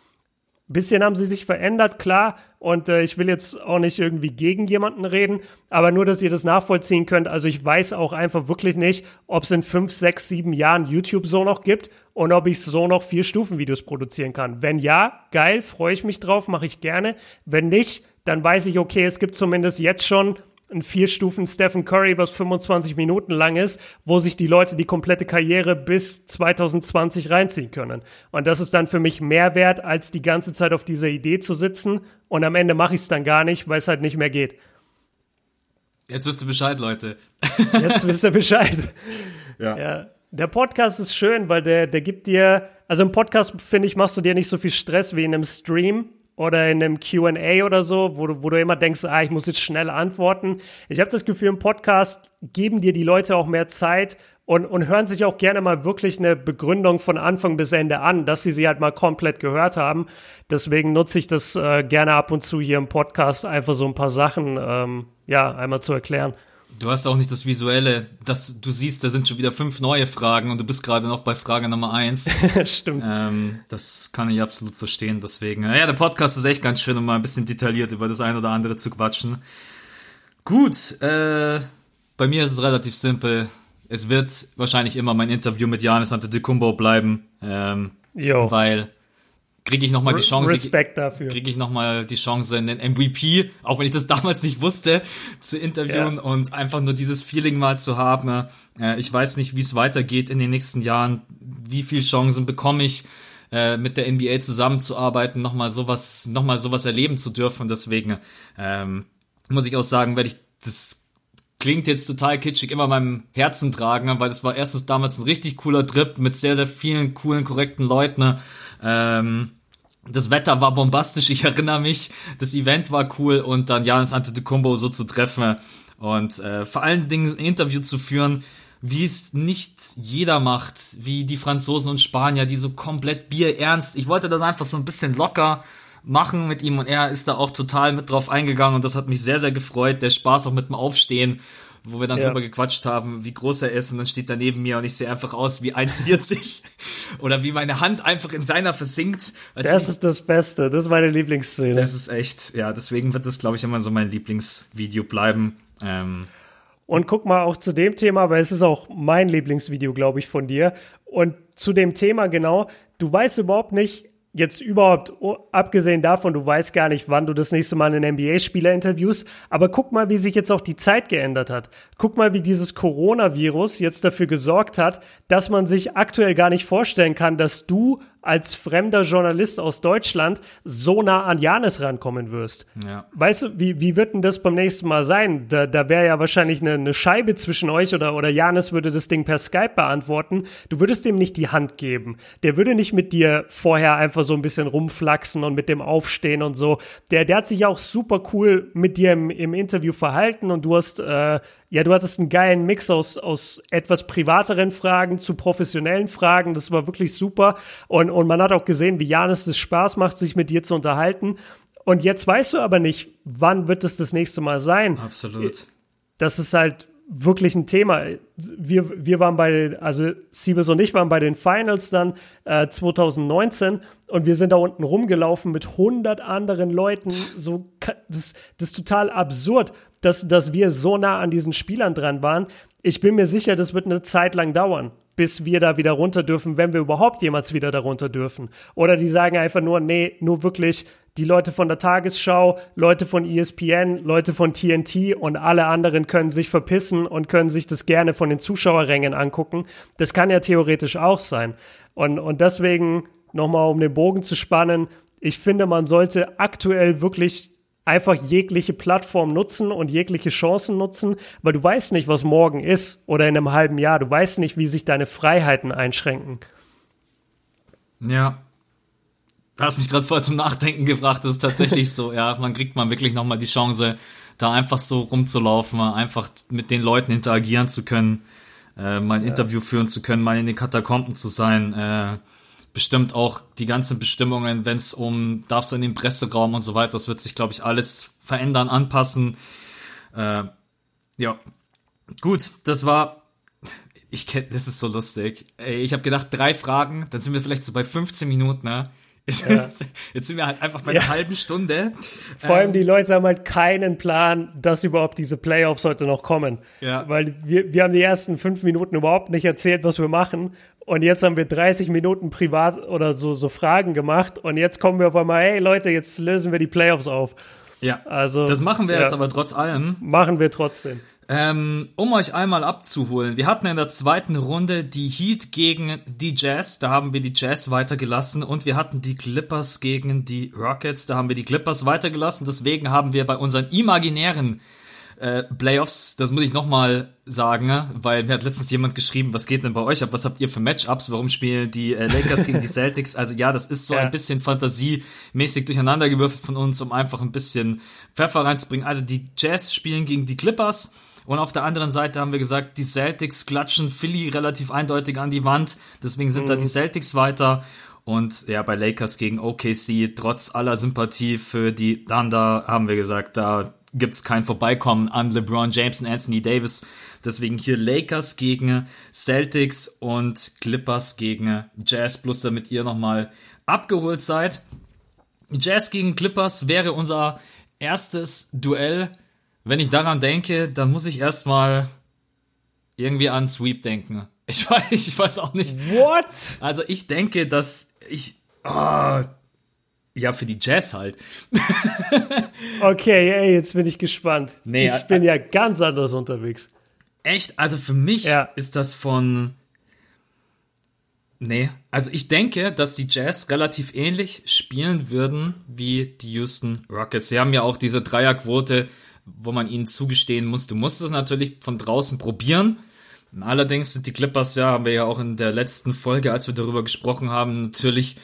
Bisschen haben sie sich verändert, klar. Und äh, ich will jetzt auch nicht irgendwie gegen jemanden reden, aber nur, dass ihr das nachvollziehen könnt. Also ich weiß auch einfach wirklich nicht, ob es in fünf, sechs, sieben Jahren YouTube so noch gibt und ob ich so noch vier Stufen-Videos produzieren kann. Wenn ja, geil, freue ich mich drauf, mache ich gerne. Wenn nicht, dann weiß ich, okay, es gibt zumindest jetzt schon ein vier Stufen Stephen Curry, was 25 Minuten lang ist, wo sich die Leute die komplette Karriere bis 2020 reinziehen können. Und das ist dann für mich mehr wert, als die ganze Zeit auf dieser Idee zu sitzen. Und am Ende mache ich es dann gar nicht, weil es halt nicht mehr geht. Jetzt wisst ihr Bescheid, Leute. Jetzt wisst ihr Bescheid. ja. ja. Der Podcast ist schön, weil der, der gibt dir, also im Podcast, finde ich, machst du dir nicht so viel Stress wie in einem Stream oder in einem QA oder so, wo du, wo du immer denkst, ah, ich muss jetzt schnell antworten. Ich habe das Gefühl, im Podcast geben dir die Leute auch mehr Zeit und, und hören sich auch gerne mal wirklich eine Begründung von Anfang bis Ende an, dass sie sie halt mal komplett gehört haben. Deswegen nutze ich das äh, gerne ab und zu hier im Podcast, einfach so ein paar Sachen ähm, ja einmal zu erklären. Du hast auch nicht das Visuelle, dass du siehst, da sind schon wieder fünf neue Fragen und du bist gerade noch bei Frage Nummer eins. Stimmt. Ähm, das kann ich absolut verstehen. Deswegen, ja, der Podcast ist echt ganz schön, um mal ein bisschen detailliert über das eine oder andere zu quatschen. Gut, äh, bei mir ist es relativ simpel. Es wird wahrscheinlich immer mein Interview mit Janis Antetokounmpo bleiben, ähm, jo. weil kriege ich noch mal die Chance Respekt dafür kriege ich noch mal die Chance einen MVP auch wenn ich das damals nicht wusste zu interviewen ja. und einfach nur dieses Feeling mal zu haben äh, ich weiß nicht wie es weitergeht in den nächsten Jahren wie viel Chancen bekomme ich äh, mit der NBA zusammenzuarbeiten noch mal sowas noch mal sowas erleben zu dürfen deswegen ähm, muss ich auch sagen werde ich das klingt jetzt total kitschig, immer meinem Herzen tragen, weil das war erstens damals ein richtig cooler Trip mit sehr, sehr vielen coolen, korrekten Leuten. Ähm, das Wetter war bombastisch, ich erinnere mich. Das Event war cool und dann Janis Antetokounmpo so zu treffen und äh, vor allen Dingen ein Interview zu führen, wie es nicht jeder macht, wie die Franzosen und Spanier, die so komplett bierernst. Ich wollte das einfach so ein bisschen locker machen mit ihm und er ist da auch total mit drauf eingegangen und das hat mich sehr, sehr gefreut. Der Spaß auch mit dem Aufstehen wo wir dann ja. drüber gequatscht haben, wie groß er ist und dann steht er neben mir und ich sehe einfach aus wie 1,40 oder wie meine Hand einfach in seiner versinkt. das ist das Beste, das ist meine Lieblingsszene. Das ist echt, ja, deswegen wird das, glaube ich, immer so mein Lieblingsvideo bleiben. Ähm, und guck mal auch zu dem Thema, weil es ist auch mein Lieblingsvideo, glaube ich, von dir. Und zu dem Thema genau, du weißt überhaupt nicht, jetzt überhaupt, oh, abgesehen davon, du weißt gar nicht, wann du das nächste Mal einen NBA-Spieler interviewst, aber guck mal, wie sich jetzt auch die Zeit geändert hat. Guck mal, wie dieses Coronavirus jetzt dafür gesorgt hat, dass man sich aktuell gar nicht vorstellen kann, dass du als fremder Journalist aus Deutschland so nah an Janis rankommen wirst. Ja. Weißt du, wie, wie wird denn das beim nächsten Mal sein? Da, da wäre ja wahrscheinlich eine, eine Scheibe zwischen euch oder, oder Janis würde das Ding per Skype beantworten. Du würdest dem nicht die Hand geben. Der würde nicht mit dir vorher einfach so ein bisschen rumflaxen und mit dem aufstehen und so. Der, der hat sich auch super cool mit dir im, im Interview verhalten und du hast äh, ja, du hattest einen geilen Mix aus, aus etwas privateren Fragen zu professionellen Fragen. Das war wirklich super. Und, und man hat auch gesehen, wie Janis es Spaß macht, sich mit dir zu unterhalten. Und jetzt weißt du aber nicht, wann wird es das nächste Mal sein. Absolut. Das ist halt wirklich ein Thema. Wir, wir waren bei, also Siebes und ich waren bei den Finals dann äh, 2019 und wir sind da unten rumgelaufen mit 100 anderen Leuten. So, das, das ist total absurd dass, dass wir so nah an diesen Spielern dran waren. Ich bin mir sicher, das wird eine Zeit lang dauern, bis wir da wieder runter dürfen, wenn wir überhaupt jemals wieder darunter dürfen. Oder die sagen einfach nur, nee, nur wirklich die Leute von der Tagesschau, Leute von ESPN, Leute von TNT und alle anderen können sich verpissen und können sich das gerne von den Zuschauerrängen angucken. Das kann ja theoretisch auch sein. Und, und deswegen nochmal, um den Bogen zu spannen, ich finde, man sollte aktuell wirklich einfach jegliche Plattform nutzen und jegliche Chancen nutzen, weil du weißt nicht, was morgen ist oder in einem halben Jahr. Du weißt nicht, wie sich deine Freiheiten einschränken. Ja. Du hast mich gerade voll zum Nachdenken gebracht. Das ist tatsächlich so. Ja, man kriegt mal wirklich nochmal die Chance, da einfach so rumzulaufen, einfach mit den Leuten interagieren zu können, äh, mal ein ja. Interview führen zu können, mal in den Katakomben zu sein. Äh, bestimmt auch die ganzen Bestimmungen, wenn es um, darfst du in den Presseraum und so weiter, das wird sich, glaube ich, alles verändern, anpassen. Äh, ja, gut, das war, ich kenne, das ist so lustig. Ey, ich habe gedacht, drei Fragen, dann sind wir vielleicht so bei 15 Minuten, ne? Ja. Jetzt sind wir halt einfach bei einer ja. halben Stunde. Vor allem ähm, die Leute haben halt keinen Plan, dass überhaupt diese Playoffs heute noch kommen. Ja. Weil wir, wir haben die ersten fünf Minuten überhaupt nicht erzählt, was wir machen. Und jetzt haben wir 30 Minuten privat oder so, so Fragen gemacht. Und jetzt kommen wir auf einmal, hey Leute, jetzt lösen wir die Playoffs auf. Ja. Also. Das machen wir ja. jetzt aber trotz allem. Machen wir trotzdem. Ähm, um euch einmal abzuholen, wir hatten in der zweiten Runde die Heat gegen die Jazz, da haben wir die Jazz weitergelassen und wir hatten die Clippers gegen die Rockets, da haben wir die Clippers weitergelassen, deswegen haben wir bei unseren imaginären Äh, Playoffs, das muss ich nochmal sagen, weil mir hat letztens jemand geschrieben, was geht denn bei euch ab? Was habt ihr für Matchups? Warum spielen die äh, Lakers gegen die Celtics? Also ja, das ist so ja. ein bisschen fantasiemäßig durcheinandergewürfelt von uns, um einfach ein bisschen Pfeffer reinzubringen. Also die Jazz spielen gegen die Clippers. Und auf der anderen Seite haben wir gesagt, die Celtics klatschen Philly relativ eindeutig an die Wand. Deswegen sind mhm. da die Celtics weiter. Und ja, bei Lakers gegen OKC, trotz aller Sympathie für die Thunder, haben wir gesagt, da gibt's kein Vorbeikommen an LeBron James und Anthony Davis. Deswegen hier Lakers gegen Celtics und Clippers gegen Jazz, plus damit ihr nochmal abgeholt seid. Jazz gegen Clippers wäre unser erstes Duell. Wenn ich daran denke, dann muss ich erstmal irgendwie an Sweep denken. Ich weiß, ich weiß auch nicht. What? Also ich denke, dass ich. Oh, ja, für die Jazz halt. okay, ey, jetzt bin ich gespannt. Nee, ich bin ja ganz anders unterwegs. Echt? Also für mich ja. ist das von. Nee, also ich denke, dass die Jazz relativ ähnlich spielen würden wie die Houston Rockets. Sie haben ja auch diese Dreierquote, wo man ihnen zugestehen muss, du musst es natürlich von draußen probieren. Allerdings sind die Clippers, ja, haben wir ja auch in der letzten Folge, als wir darüber gesprochen haben, natürlich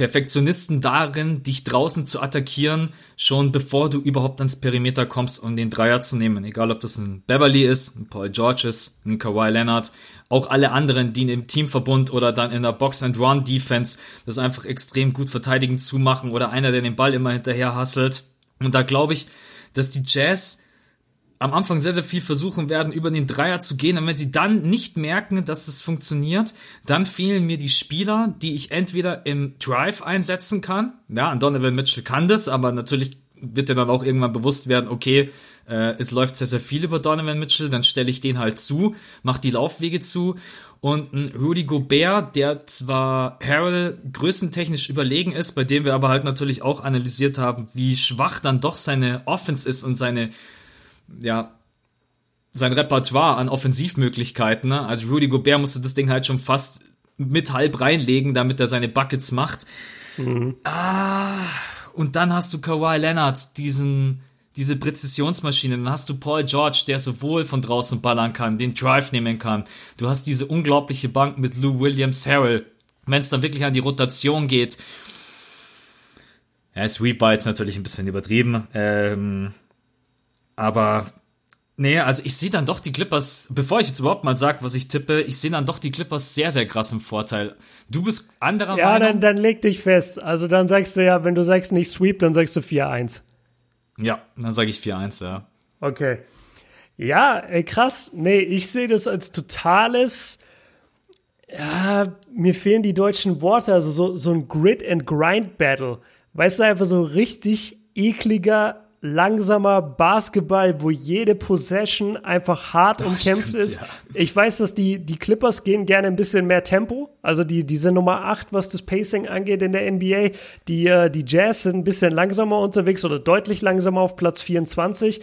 Perfektionisten darin, dich draußen zu attackieren, schon bevor du überhaupt ans Perimeter kommst, um den Dreier zu nehmen. Egal, ob das ein Beverly ist, ein Paul George ist, ein Kawhi Leonard, auch alle anderen, die im Teamverbund oder dann in der Box-and-Run-Defense das einfach extrem gut verteidigen zumachen oder einer, der den Ball immer hinterher hasselt. Und da glaube ich, dass die Jazz am Anfang sehr, sehr viel versuchen werden, über den Dreier zu gehen. Und wenn sie dann nicht merken, dass es funktioniert, dann fehlen mir die Spieler, die ich entweder im Drive einsetzen kann. Ja, Donovan Mitchell kann das, aber natürlich wird er dann auch irgendwann bewusst werden, okay, äh, es läuft sehr, sehr viel über Donovan Mitchell, dann stelle ich den halt zu, mache die Laufwege zu. Und ein Rudy Gobert, der zwar Harrell größentechnisch überlegen ist, bei dem wir aber halt natürlich auch analysiert haben, wie schwach dann doch seine Offense ist und seine ja, sein Repertoire an Offensivmöglichkeiten. Ne? Also Rudy Gobert musste das Ding halt schon fast mit halb reinlegen, damit er seine Buckets macht. Mhm. Ah, und dann hast du Kawhi Leonard, diesen, diese Präzisionsmaschine. Dann hast du Paul George, der sowohl von draußen ballern kann, den Drive nehmen kann. Du hast diese unglaubliche Bank mit Lou Williams, Harrell. Wenn es dann wirklich an die Rotation geht. Ja, Sweep war jetzt natürlich ein bisschen übertrieben. Ähm, aber nee, also ich sehe dann doch die Clippers, bevor ich jetzt überhaupt mal sage, was ich tippe, ich sehe dann doch die Clippers sehr, sehr krass im Vorteil. Du bist anderer ja, Meinung? Ja, dann, dann leg dich fest. Also dann sagst du ja, wenn du sagst nicht Sweep, dann sagst du 4-1. Ja, dann sage ich 4-1, ja. Okay. Ja, ey, krass. Nee, ich sehe das als totales. Ja, mir fehlen die deutschen Worte, also so, so ein Grid-and-Grind-Battle. Weißt du, einfach so richtig ekliger langsamer Basketball, wo jede Possession einfach hart umkämpft stimmt, ist. Ja. Ich weiß, dass die, die Clippers gehen gerne ein bisschen mehr Tempo. Also die, die sind Nummer 8, was das Pacing angeht in der NBA. Die, äh, die Jazz sind ein bisschen langsamer unterwegs oder deutlich langsamer auf Platz 24.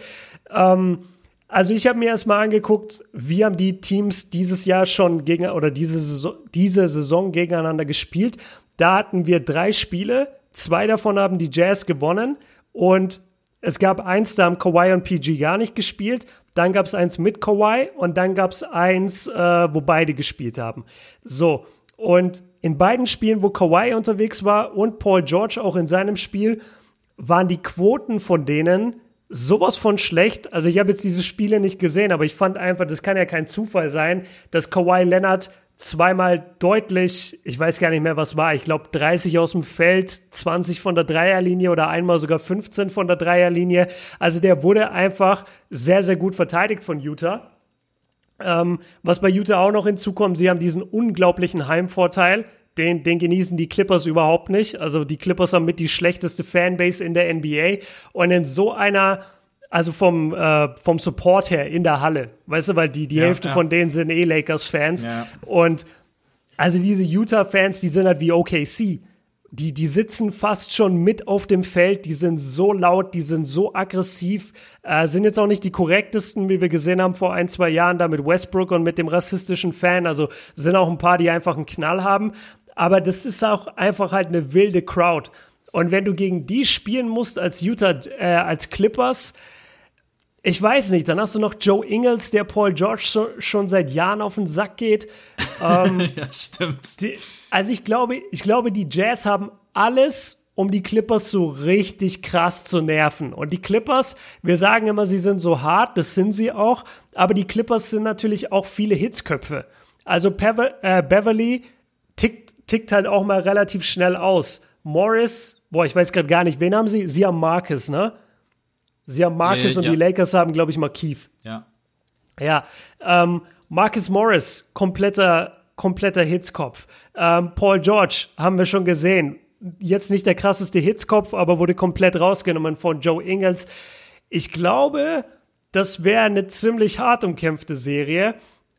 Ähm, also ich habe mir erstmal angeguckt, wie haben die Teams dieses Jahr schon gegen oder diese Saison, diese Saison gegeneinander gespielt. Da hatten wir drei Spiele, zwei davon haben die Jazz gewonnen und es gab eins, da haben Kawhi und PG gar nicht gespielt. Dann gab es eins mit Kawhi und dann gab es eins, äh, wo beide gespielt haben. So, und in beiden Spielen, wo Kawhi unterwegs war und Paul George auch in seinem Spiel, waren die Quoten von denen sowas von schlecht. Also ich habe jetzt diese Spiele nicht gesehen, aber ich fand einfach, das kann ja kein Zufall sein, dass Kawhi Leonard zweimal deutlich, ich weiß gar nicht mehr, was war, ich glaube 30 aus dem Feld, 20 von der Dreierlinie oder einmal sogar 15 von der Dreierlinie. Also der wurde einfach sehr, sehr gut verteidigt von Utah. Ähm, was bei Utah auch noch hinzukommt, sie haben diesen unglaublichen Heimvorteil. Den, den genießen die Clippers überhaupt nicht. Also die Clippers haben mit die schlechteste Fanbase in der NBA. Und in so einer also vom, äh, vom Support her in der Halle. Weißt du, weil die, die ja, Hälfte ja. von denen sind eh Lakers-Fans. Ja. Und also diese Utah-Fans, die sind halt wie OKC. Die, die sitzen fast schon mit auf dem Feld, die sind so laut, die sind so aggressiv, äh, sind jetzt auch nicht die korrektesten, wie wir gesehen haben vor ein, zwei Jahren da mit Westbrook und mit dem rassistischen Fan. Also sind auch ein paar, die einfach einen Knall haben. Aber das ist auch einfach halt eine wilde Crowd. Und wenn du gegen die spielen musst als Utah, äh, als Clippers, ich weiß nicht, dann hast du noch Joe Ingles, der Paul George so, schon seit Jahren auf den Sack geht. Ähm, ja, stimmt. Die, also ich glaube, ich glaube, die Jazz haben alles, um die Clippers so richtig krass zu nerven. Und die Clippers, wir sagen immer, sie sind so hart, das sind sie auch, aber die Clippers sind natürlich auch viele Hitzköpfe. Also Pever, äh, Beverly tickt, tickt halt auch mal relativ schnell aus. Morris, boah, ich weiß gerade gar nicht, wen haben sie? Sie haben Marcus, ne? Sie haben Marcus äh, und ja. die Lakers haben, glaube ich, Markeith. Ja. Ja. Ähm, Marcus Morris, kompletter, kompletter Hitzkopf. Ähm, Paul George haben wir schon gesehen. Jetzt nicht der krasseste Hitzkopf, aber wurde komplett rausgenommen von Joe Ingles. Ich glaube, das wäre eine ziemlich hart umkämpfte Serie.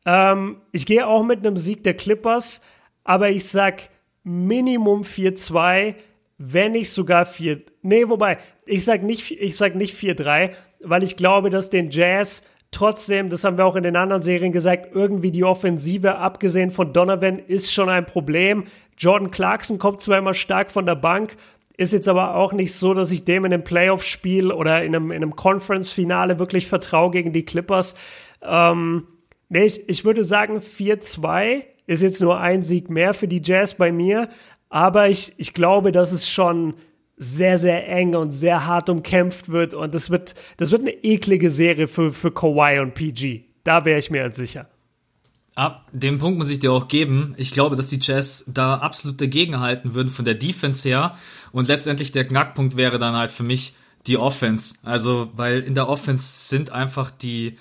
Ähm, ich gehe auch mit einem Sieg der Clippers, aber ich sag Minimum 4-2 wenn nicht sogar 4, nee, wobei, ich sag nicht, ich sag nicht 4-3, weil ich glaube, dass den Jazz trotzdem, das haben wir auch in den anderen Serien gesagt, irgendwie die Offensive, abgesehen von Donovan, ist schon ein Problem. Jordan Clarkson kommt zwar immer stark von der Bank, ist jetzt aber auch nicht so, dass ich dem in einem Playoff-Spiel oder in einem, in einem Conference-Finale wirklich vertraue gegen die Clippers. Ähm, nee, ich, ich würde sagen 4-2 ist jetzt nur ein Sieg mehr für die Jazz bei mir, aber ich, ich glaube, dass es schon sehr, sehr eng und sehr hart umkämpft wird. Und das wird, das wird eine eklige Serie für, für Kawhi und PG. Da wäre ich mir halt sicher. Ab dem Punkt muss ich dir auch geben. Ich glaube, dass die Jazz da absolut dagegen halten würden von der Defense her. Und letztendlich der Knackpunkt wäre dann halt für mich die Offense. Also, weil in der Offense sind einfach die,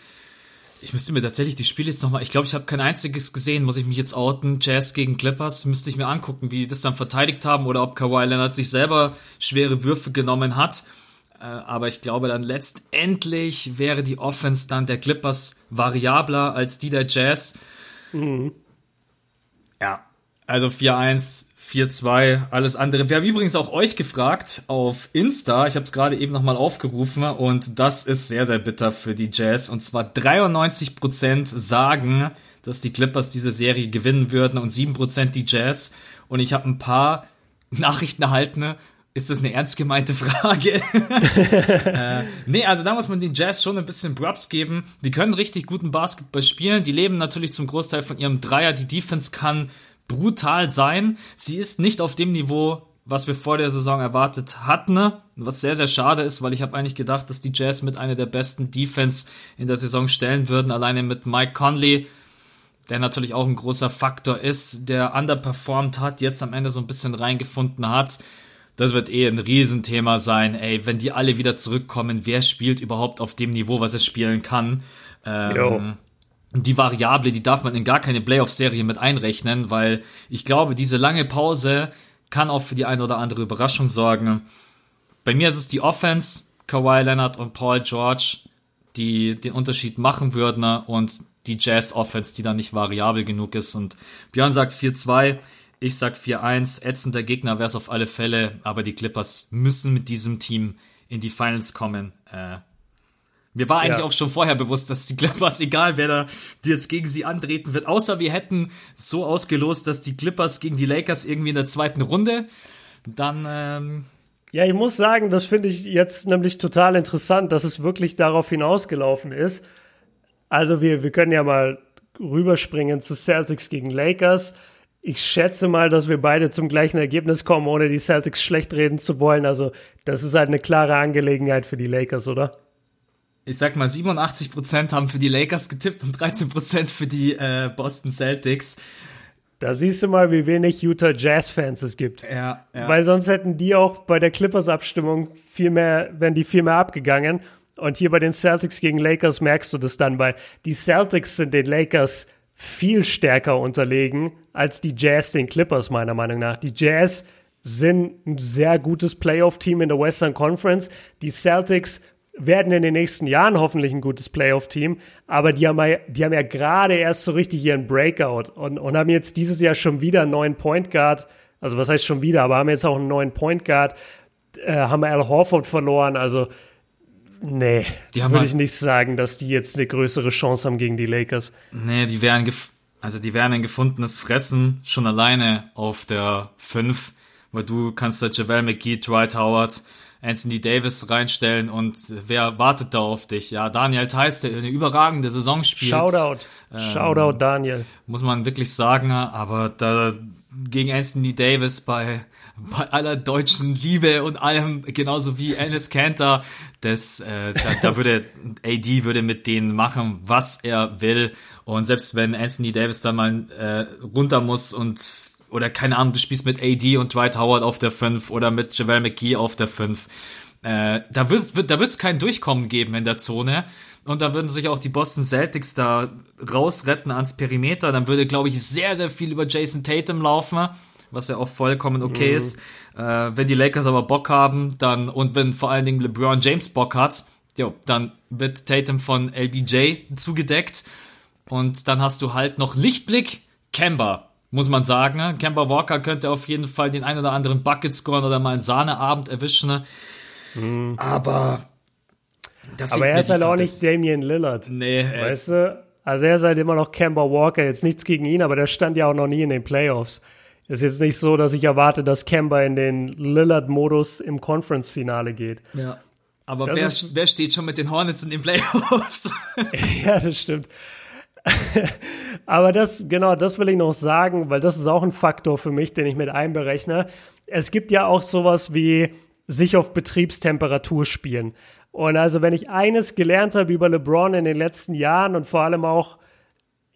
ich müsste mir tatsächlich die Spiele jetzt nochmal, ich glaube, ich habe kein einziges gesehen, muss ich mich jetzt outen. Jazz gegen Clippers, müsste ich mir angucken, wie die das dann verteidigt haben oder ob Kawhi Leonard sich selber schwere Würfe genommen hat. Äh, aber ich glaube dann letztendlich wäre die Offense dann der Clippers variabler als die der Jazz. Mhm. Ja, also 4-1 4-2, alles andere. Wir haben übrigens auch euch gefragt auf Insta. Ich habe es gerade eben nochmal aufgerufen und das ist sehr, sehr bitter für die Jazz. Und zwar 93% sagen, dass die Clippers diese Serie gewinnen würden und 7% die Jazz. Und ich habe ein paar Nachrichten erhalten. Ist das eine ernst gemeinte Frage? äh, nee, also da muss man den Jazz schon ein bisschen Props geben. Die können richtig guten Basketball spielen. Die leben natürlich zum Großteil von ihrem Dreier. Die Defense kann brutal sein. Sie ist nicht auf dem Niveau, was wir vor der Saison erwartet hatten, was sehr, sehr schade ist, weil ich habe eigentlich gedacht, dass die Jazz mit einer der besten Defense in der Saison stellen würden, alleine mit Mike Conley, der natürlich auch ein großer Faktor ist, der underperformed hat, jetzt am Ende so ein bisschen reingefunden hat. Das wird eh ein Riesenthema sein, ey, wenn die alle wieder zurückkommen, wer spielt überhaupt auf dem Niveau, was er spielen kann? Ähm, die Variable, die darf man in gar keine Playoff-Serie mit einrechnen, weil ich glaube, diese lange Pause kann auch für die eine oder andere Überraschung sorgen. Bei mir ist es die Offense, Kawhi Leonard und Paul George, die den Unterschied machen würden und die Jazz-Offense, die dann nicht variabel genug ist. Und Björn sagt 4-2, ich sag 4-1, ätzender Gegner wäre es auf alle Fälle, aber die Clippers müssen mit diesem Team in die Finals kommen. Äh, mir war eigentlich ja. auch schon vorher bewusst, dass die Clippers, egal wer da jetzt gegen sie antreten wird, außer wir hätten so ausgelost, dass die Clippers gegen die Lakers irgendwie in der zweiten Runde, dann. Ähm ja, ich muss sagen, das finde ich jetzt nämlich total interessant, dass es wirklich darauf hinausgelaufen ist. Also wir, wir können ja mal rüberspringen zu Celtics gegen Lakers. Ich schätze mal, dass wir beide zum gleichen Ergebnis kommen, ohne die Celtics schlecht reden zu wollen. Also das ist halt eine klare Angelegenheit für die Lakers, oder? Ich sag mal, 87% haben für die Lakers getippt und 13% für die äh, Boston Celtics. Da siehst du mal, wie wenig Utah Jazz-Fans es gibt. Ja, ja. Weil sonst hätten die auch bei der Clippers-Abstimmung viel mehr, wären die viel mehr abgegangen. Und hier bei den Celtics gegen Lakers merkst du das dann, weil die Celtics sind den Lakers viel stärker unterlegen als die Jazz den Clippers, meiner Meinung nach. Die Jazz sind ein sehr gutes Playoff-Team in der Western Conference. Die Celtics werden in den nächsten Jahren hoffentlich ein gutes Playoff-Team, aber die haben, ja, die haben ja gerade erst so richtig ihren Breakout und, und haben jetzt dieses Jahr schon wieder einen neuen Point Guard, also was heißt schon wieder, aber haben jetzt auch einen neuen Point Guard, äh, haben Al Horford verloren, also nee, würde halt, ich nicht sagen, dass die jetzt eine größere Chance haben gegen die Lakers. Nee, die wären, also die wären ein gefundenes Fressen schon alleine auf der 5, weil du kannst da Javel McGee, Dwight Howard, Anthony Davis reinstellen und wer wartet da auf dich? Ja, Daniel Theiss, der eine überragende Saison spielt. Shoutout. Ähm, Shoutout, Daniel. Muss man wirklich sagen, aber da gegen Anthony Davis bei bei aller deutschen Liebe und allem, genauso wie Alice Cantor, das, äh, da, da würde AD würde mit denen machen, was er will. Und selbst wenn Anthony Davis dann mal äh, runter muss und oder keine Ahnung, du spielst mit AD und Dwight Howard auf der 5 oder mit JaVale McGee auf der 5. Äh, da wird da wird's kein Durchkommen geben in der Zone. Und da würden sich auch die Boston Celtics da rausretten ans Perimeter. Dann würde, glaube ich, sehr, sehr viel über Jason Tatum laufen was ja auch vollkommen okay mhm. ist. Äh, wenn die Lakers aber Bock haben, dann und wenn vor allen Dingen LeBron James Bock hat, jo, dann wird Tatum von LBJ zugedeckt und dann hast du halt noch Lichtblick Kemba, muss man sagen. Ne? Kemba Walker könnte auf jeden Fall den ein oder anderen Bucket scoren oder mal einen Sahneabend erwischen. Ne? Mhm. Aber aber er ist halt auch nicht Damian Lillard. Nee, er weißt ist du? Also er ist halt immer noch Kemba Walker, jetzt nichts gegen ihn, aber der stand ja auch noch nie in den Playoffs. Ist jetzt nicht so, dass ich erwarte, dass Kemba in den Lillard-Modus im Conference-Finale geht. Ja. Aber wer, ist, wer steht schon mit den Hornets in den Playoffs? ja, das stimmt. Aber das, genau, das will ich noch sagen, weil das ist auch ein Faktor für mich, den ich mit einberechne. Es gibt ja auch sowas wie sich auf Betriebstemperatur spielen. Und also, wenn ich eines gelernt habe über LeBron in den letzten Jahren und vor allem auch,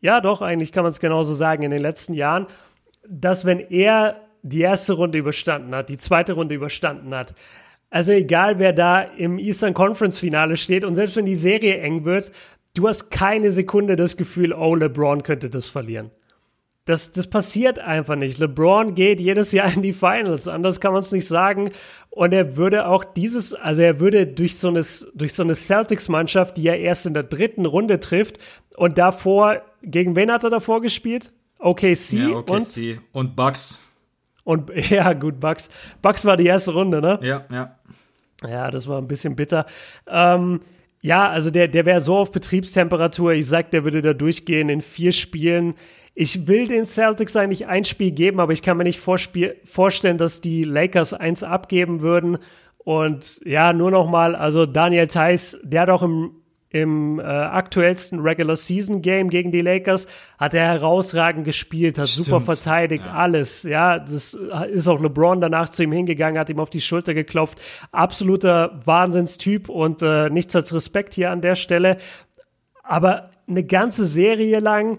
ja, doch, eigentlich kann man es genauso sagen, in den letzten Jahren, dass wenn er die erste Runde überstanden hat, die zweite Runde überstanden hat, also egal wer da im Eastern Conference Finale steht und selbst wenn die Serie eng wird, du hast keine Sekunde das Gefühl, oh, LeBron könnte das verlieren. Das, das passiert einfach nicht. LeBron geht jedes Jahr in die Finals, anders kann man es nicht sagen. Und er würde auch dieses, also er würde durch so eine, durch so eine Celtics-Mannschaft, die er erst in der dritten Runde trifft und davor, gegen wen hat er davor gespielt? OKC, ja, OKC. und, und Bucks. Und ja, gut, Bucks. Bucks war die erste Runde, ne? Ja, ja. Ja, das war ein bisschen bitter. Ähm, ja, also der, der wäre so auf Betriebstemperatur. Ich sag, der würde da durchgehen in vier Spielen. Ich will den Celtics eigentlich ein Spiel geben, aber ich kann mir nicht vorstellen, dass die Lakers eins abgeben würden. Und ja, nur noch mal, also Daniel Theiss, der hat auch im im äh, aktuellsten Regular Season Game gegen die Lakers hat er herausragend gespielt, hat Stimmt. super verteidigt, ja. alles. Ja, das ist auch LeBron danach zu ihm hingegangen, hat ihm auf die Schulter geklopft. Absoluter Wahnsinnstyp und äh, nichts als Respekt hier an der Stelle. Aber eine ganze Serie lang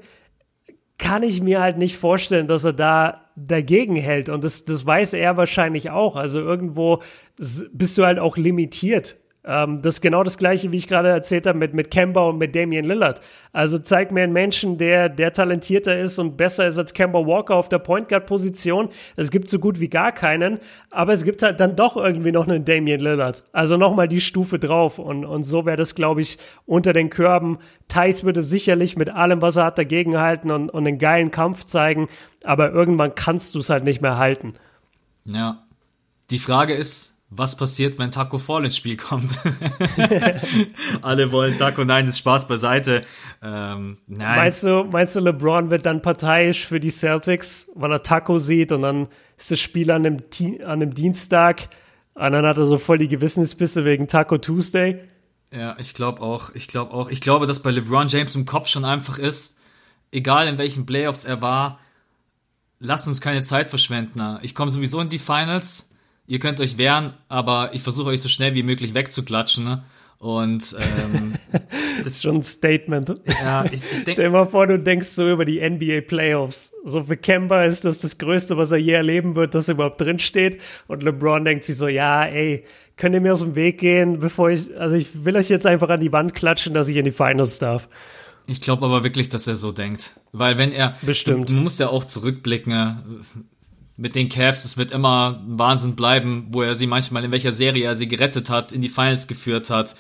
kann ich mir halt nicht vorstellen, dass er da dagegen hält. Und das, das weiß er wahrscheinlich auch. Also irgendwo bist du halt auch limitiert ähm, das ist genau das Gleiche, wie ich gerade erzählt habe mit, mit Kemba und mit Damian Lillard. Also zeig mir einen Menschen, der, der talentierter ist und besser ist als Kemba Walker auf der Point Guard Position. Es gibt so gut wie gar keinen, aber es gibt halt dann doch irgendwie noch einen Damian Lillard. Also nochmal die Stufe drauf und, und so wäre das, glaube ich, unter den Körben. Thais würde sicherlich mit allem, was er hat, dagegenhalten und, und einen geilen Kampf zeigen, aber irgendwann kannst du es halt nicht mehr halten. Ja. Die Frage ist, was passiert, wenn Taco Fall ins Spiel kommt. Alle wollen Taco, nein, ist Spaß beiseite. Ähm, nein. Meinst du, meinst du, LeBron wird dann parteiisch für die Celtics, weil er Taco sieht und dann ist das Spiel an einem, an einem Dienstag und dann hat er so voll die Gewissensbisse wegen Taco Tuesday? Ja, ich glaube auch, ich glaube auch. Ich glaube, dass bei LeBron James im Kopf schon einfach ist, egal in welchen Playoffs er war, lass uns keine Zeit verschwenden. Ich komme sowieso in die Finals ihr könnt euch wehren, aber ich versuche euch so schnell wie möglich wegzuklatschen. Ne? Und ähm, das ist schon ein Statement. Ja, ich, ich denk, Stell dir mal vor, du denkst so über die NBA Playoffs. So für Kemba ist das das Größte, was er je erleben wird, dass er überhaupt drin steht. Und LeBron denkt sich so, ja, ey, könnt ihr mir aus dem Weg gehen, bevor ich, also ich will euch jetzt einfach an die Wand klatschen, dass ich in die Finals darf. Ich glaube aber wirklich, dass er so denkt. Weil wenn er, Bestimmt. Du, du musst ja auch zurückblicken, mit den Cavs, es wird immer Wahnsinn bleiben, wo er sie manchmal in welcher Serie er sie gerettet hat, in die Finals geführt hat.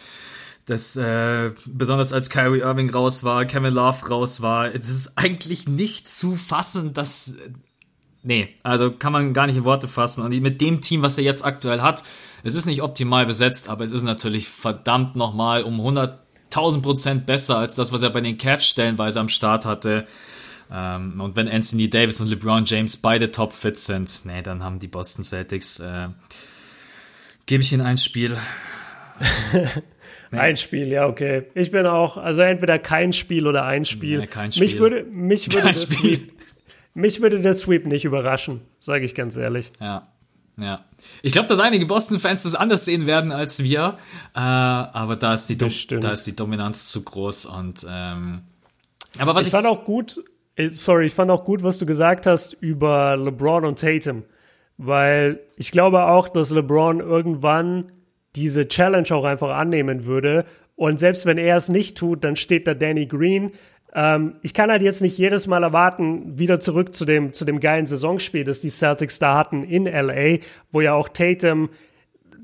Das, äh, besonders als Kyrie Irving raus war, Kevin Love raus war, es ist eigentlich nicht zu fassen, dass, nee, also kann man gar nicht in Worte fassen. Und mit dem Team, was er jetzt aktuell hat, es ist nicht optimal besetzt, aber es ist natürlich verdammt nochmal um 100.000 Prozent besser als das, was er bei den Cavs stellenweise am Start hatte. Ähm, und wenn Anthony Davis und LeBron James beide topfit sind, nee, dann haben die Boston Celtics äh, Gebe ich Ihnen ein Spiel. Nee. Ein Spiel, ja, okay. Ich bin auch, also entweder kein Spiel oder ein Spiel. Nee, kein Spiel. Mich würde, mich würde, der Sweep, mich würde der Sweep nicht überraschen, sage ich ganz ehrlich. Ja. Ja. Ich glaube, dass einige Boston-Fans das anders sehen werden als wir, äh, aber da ist, die da ist die Dominanz zu groß und ähm, aber was ich, ich fand auch gut, sorry, ich fand auch gut, was du gesagt hast über LeBron und Tatum, weil ich glaube auch, dass LeBron irgendwann diese Challenge auch einfach annehmen würde. Und selbst wenn er es nicht tut, dann steht da Danny Green. Ähm, ich kann halt jetzt nicht jedes Mal erwarten, wieder zurück zu dem, zu dem geilen Saisonspiel, das die Celtics da hatten in LA, wo ja auch Tatum,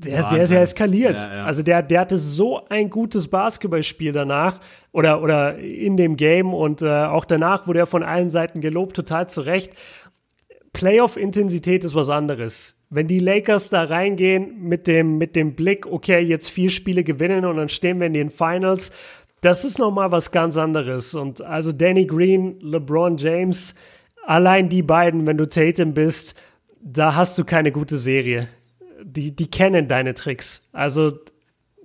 der, der ist ja eskaliert. Ja, ja. Also der, der hatte so ein gutes Basketballspiel danach oder, oder in dem Game und äh, auch danach wurde er von allen Seiten gelobt, total zu Recht. Playoff-Intensität ist was anderes. Wenn die Lakers da reingehen mit dem, mit dem Blick, okay, jetzt vier Spiele gewinnen und dann stehen wir in den Finals, das ist nochmal was ganz anderes. Und also Danny Green, LeBron James, allein die beiden, wenn du Tatum bist, da hast du keine gute Serie. Die, die kennen deine Tricks. Also,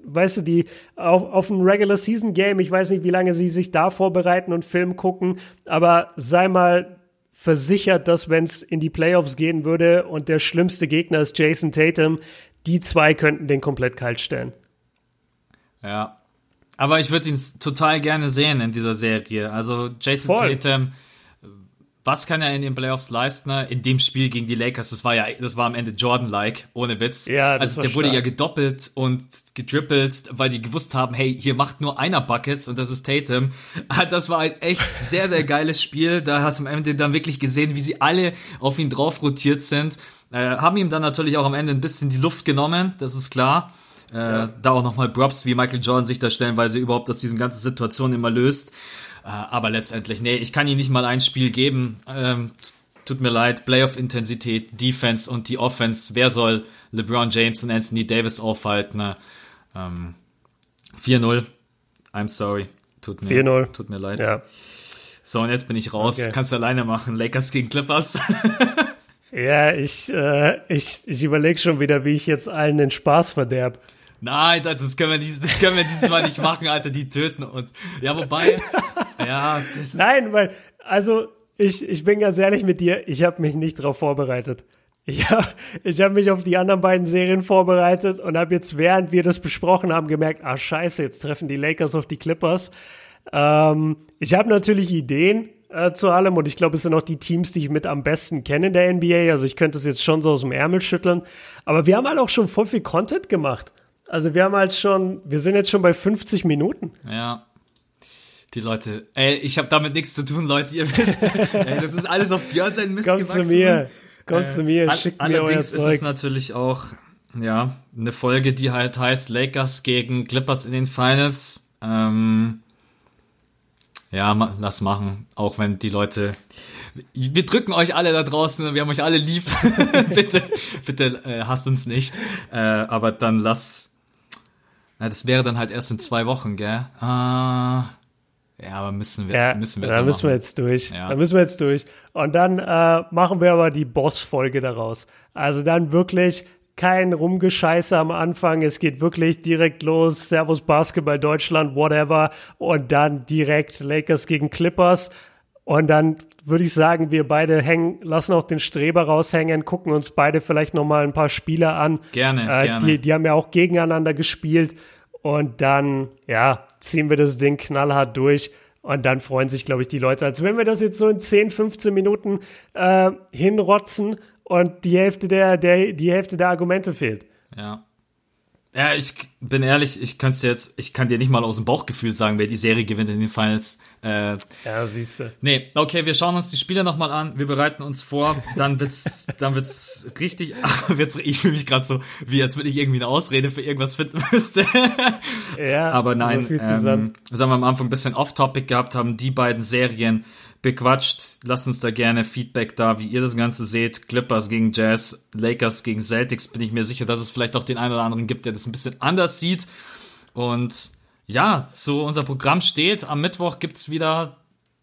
weißt du, die auf, auf ein Regular Season Game, ich weiß nicht, wie lange sie sich da vorbereiten und Film gucken, aber sei mal versichert, dass wenn es in die Playoffs gehen würde und der schlimmste Gegner ist Jason Tatum, die zwei könnten den komplett kalt stellen. Ja. Aber ich würde ihn total gerne sehen in dieser Serie. Also Jason Voll. Tatum was kann er in den Playoffs leisten? In dem Spiel gegen die Lakers, das war ja, das war am Ende Jordan-like, ohne Witz. Ja, das also der wurde ja gedoppelt und getrippelt, weil die gewusst haben, hey, hier macht nur einer Buckets und das ist Tatum. Das war ein echt sehr, sehr geiles Spiel. Da hast du am Ende dann wirklich gesehen, wie sie alle auf ihn drauf rotiert sind. Äh, haben ihm dann natürlich auch am Ende ein bisschen die Luft genommen, das ist klar. Äh, ja. Da auch nochmal Props, wie Michael Jordan sich da stellenweise überhaupt aus diesen ganzen Situationen immer löst. Äh, aber letztendlich, nee, ich kann ihm nicht mal ein Spiel geben. Ähm, tut mir leid, Playoff-Intensität, Defense und die Offense. Wer soll LeBron James und Anthony Davis aufhalten? Ähm, 4-0. I'm sorry. Tut mir, tut mir leid. Ja. So, und jetzt bin ich raus. Okay. Kannst du alleine machen. Lakers gegen Clippers. ja, ich, äh, ich, ich überlege schon wieder, wie ich jetzt allen den Spaß verderb. Nein, das können wir, dieses, das können wir dieses Mal nicht machen, Alter, die töten uns. Ja, wobei, ja, das ist Nein, weil, also, ich, ich bin ganz ehrlich mit dir, ich habe mich nicht darauf vorbereitet. Ja, ich habe mich auf die anderen beiden Serien vorbereitet und habe jetzt, während wir das besprochen haben, gemerkt, ah scheiße, jetzt treffen die Lakers auf die Clippers. Ähm, ich habe natürlich Ideen äh, zu allem und ich glaube, es sind auch die Teams, die ich mit am besten kenne in der NBA. Also ich könnte es jetzt schon so aus dem Ärmel schütteln. Aber wir haben halt auch schon voll viel Content gemacht. Also wir haben halt schon, wir sind jetzt schon bei 50 Minuten. Ja. Die Leute, ey, ich habe damit nichts zu tun, Leute, ihr wisst. ey, das ist alles auf Björn sein Mist Kommt gewachsen. zu mir, kommt äh, zu mir, schickt all, mir Allerdings ist es natürlich auch, ja, eine Folge, die halt heißt Lakers gegen Clippers in den Finals. Ähm, ja, lass machen, auch wenn die Leute wir drücken euch alle da draußen, wir haben euch alle lieb. bitte, bitte äh, hasst uns nicht. Äh, aber dann lass ja, das wäre dann halt erst in zwei Wochen, gell? Ah. Ja, aber müssen wir, ja, müssen wir Da so müssen machen. wir jetzt durch. Ja. Da müssen wir jetzt durch. Und dann äh, machen wir aber die Boss-Folge daraus. Also dann wirklich kein Rumgescheiße am Anfang. Es geht wirklich direkt los. Servus Basketball Deutschland, whatever. Und dann direkt Lakers gegen Clippers. Und dann würde ich sagen, wir beide hängen, lassen auch den Streber raushängen, gucken uns beide vielleicht noch mal ein paar Spiele an. Gerne, äh, gerne. Die, die haben ja auch gegeneinander gespielt. Und dann, ja, ziehen wir das Ding knallhart durch. Und dann freuen sich, glaube ich, die Leute, als wenn wir das jetzt so in 10, 15 Minuten äh, hinrotzen und die Hälfte der, der, die Hälfte der Argumente fehlt. Ja. Ja, ich bin ehrlich, ich könnte jetzt, ich kann dir nicht mal aus dem Bauchgefühl sagen, wer die Serie gewinnt in den Finals. Äh, ja, siehst du. Nee, okay, wir schauen uns die Spiele nochmal an, wir bereiten uns vor, dann wird's, dann wird's richtig, wird's, ich fühle mich gerade so, wie als wenn ich irgendwie eine Ausrede für irgendwas finden müsste. ja, aber nein, so ähm, das haben wir am Anfang ein bisschen off-topic gehabt, haben die beiden Serien bequatscht. Lasst uns da gerne Feedback da, wie ihr das Ganze seht. Clippers gegen Jazz, Lakers gegen Celtics. Bin ich mir sicher, dass es vielleicht auch den einen oder anderen gibt, der das ein bisschen anders sieht. Und ja, so unser Programm steht. Am Mittwoch gibt's wieder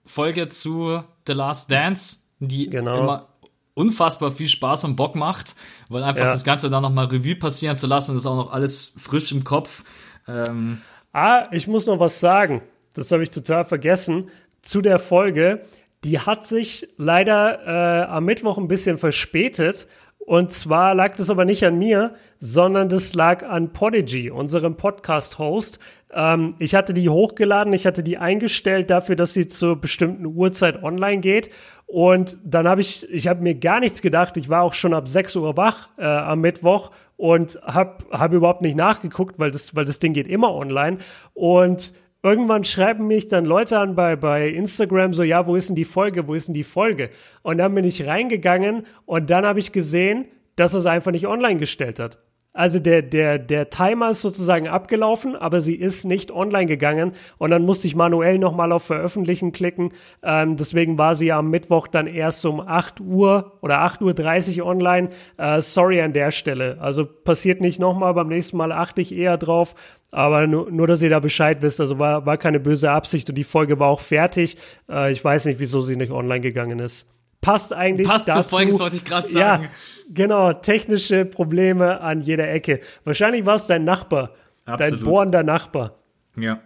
Folge zu The Last Dance, die genau. immer unfassbar viel Spaß und Bock macht, weil einfach ja. das Ganze dann nochmal Revue passieren zu lassen, das ist auch noch alles frisch im Kopf. Ähm ah, ich muss noch was sagen. Das habe ich total vergessen. Zu der Folge, die hat sich leider äh, am Mittwoch ein bisschen verspätet. Und zwar lag das aber nicht an mir, sondern das lag an Podigy, unserem Podcast-Host. Ähm, ich hatte die hochgeladen, ich hatte die eingestellt dafür, dass sie zur bestimmten Uhrzeit online geht. Und dann habe ich, ich habe mir gar nichts gedacht. Ich war auch schon ab 6 Uhr wach äh, am Mittwoch und habe hab überhaupt nicht nachgeguckt, weil das, weil das Ding geht immer online. Und irgendwann schreiben mich dann Leute an bei, bei Instagram so, ja, wo ist denn die Folge, wo ist denn die Folge? Und dann bin ich reingegangen und dann habe ich gesehen, dass es einfach nicht online gestellt hat. Also der, der, der Timer ist sozusagen abgelaufen, aber sie ist nicht online gegangen und dann musste ich manuell nochmal auf Veröffentlichen klicken. Ähm, deswegen war sie am Mittwoch dann erst um 8 Uhr oder 8.30 Uhr online. Äh, sorry an der Stelle. Also passiert nicht nochmal, beim nächsten Mal achte ich eher drauf. Aber nur, nur, dass ihr da Bescheid wisst, also war, war keine böse Absicht und die Folge war auch fertig. Äh, ich weiß nicht, wieso sie nicht online gegangen ist passt eigentlich passt dazu. Passt zur Folge, wollte ich gerade sagen. Ja, genau, technische Probleme an jeder Ecke. Wahrscheinlich war es dein Nachbar, Absolut. dein bohrender Nachbar. Ja.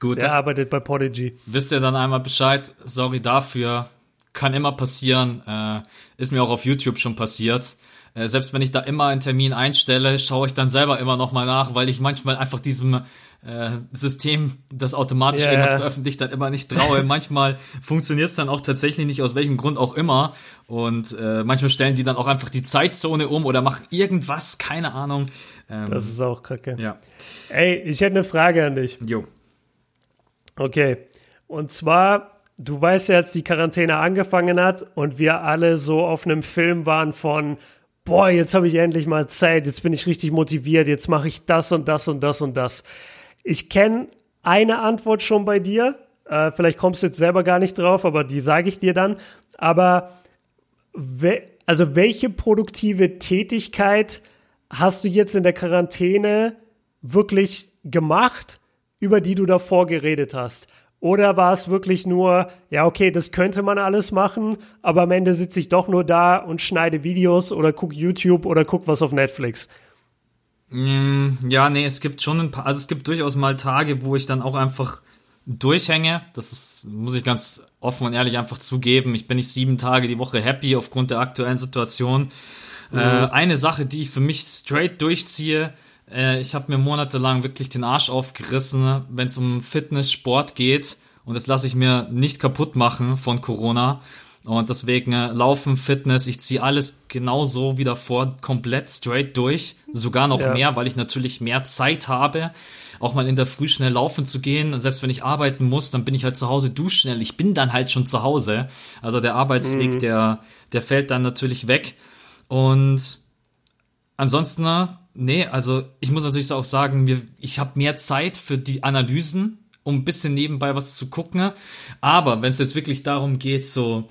Gut. Der arbeitet bei Podigy. Wisst ihr dann einmal Bescheid? Sorry dafür. Kann immer passieren. Äh, ist mir auch auf YouTube schon passiert. Äh, selbst wenn ich da immer einen Termin einstelle, schaue ich dann selber immer noch mal nach, weil ich manchmal einfach diesem äh, System, das automatisch yeah. irgendwas veröffentlicht hat, immer nicht traue. manchmal funktioniert es dann auch tatsächlich nicht, aus welchem Grund auch immer. Und äh, manchmal stellen die dann auch einfach die Zeitzone um oder machen irgendwas, keine Ahnung. Ähm, das ist auch kacke. Ja. Ey, ich hätte eine Frage an dich. Jo. Okay. Und zwar, du weißt ja, als die Quarantäne angefangen hat und wir alle so auf einem Film waren von boah, jetzt habe ich endlich mal Zeit, jetzt bin ich richtig motiviert, jetzt mache ich das und das und das und das. Ich kenne eine Antwort schon bei dir. Äh, vielleicht kommst du jetzt selber gar nicht drauf, aber die sage ich dir dann. Aber we also welche produktive Tätigkeit hast du jetzt in der Quarantäne wirklich gemacht, über die du davor geredet hast? Oder war es wirklich nur, ja, okay, das könnte man alles machen, aber am Ende sitze ich doch nur da und schneide Videos oder gucke YouTube oder gucke was auf Netflix? Mm, ja, nee, es gibt schon ein paar, also es gibt durchaus mal Tage, wo ich dann auch einfach durchhänge. Das ist, muss ich ganz offen und ehrlich einfach zugeben. Ich bin nicht sieben Tage die Woche happy aufgrund der aktuellen Situation. Mhm. Äh, eine Sache, die ich für mich straight durchziehe, äh, ich habe mir monatelang wirklich den Arsch aufgerissen, wenn es um Fitness, Sport geht. Und das lasse ich mir nicht kaputt machen von Corona. Und deswegen äh, Laufen, Fitness, ich ziehe alles genauso wie davor komplett straight durch. Sogar noch ja. mehr, weil ich natürlich mehr Zeit habe, auch mal in der Früh schnell laufen zu gehen. Und selbst wenn ich arbeiten muss, dann bin ich halt zu Hause duschschnell. Ich bin dann halt schon zu Hause. Also der Arbeitsweg, mhm. der, der fällt dann natürlich weg. Und ansonsten, äh, nee, also ich muss natürlich auch sagen, mir, ich habe mehr Zeit für die Analysen, um ein bisschen nebenbei was zu gucken. Aber wenn es jetzt wirklich darum geht, so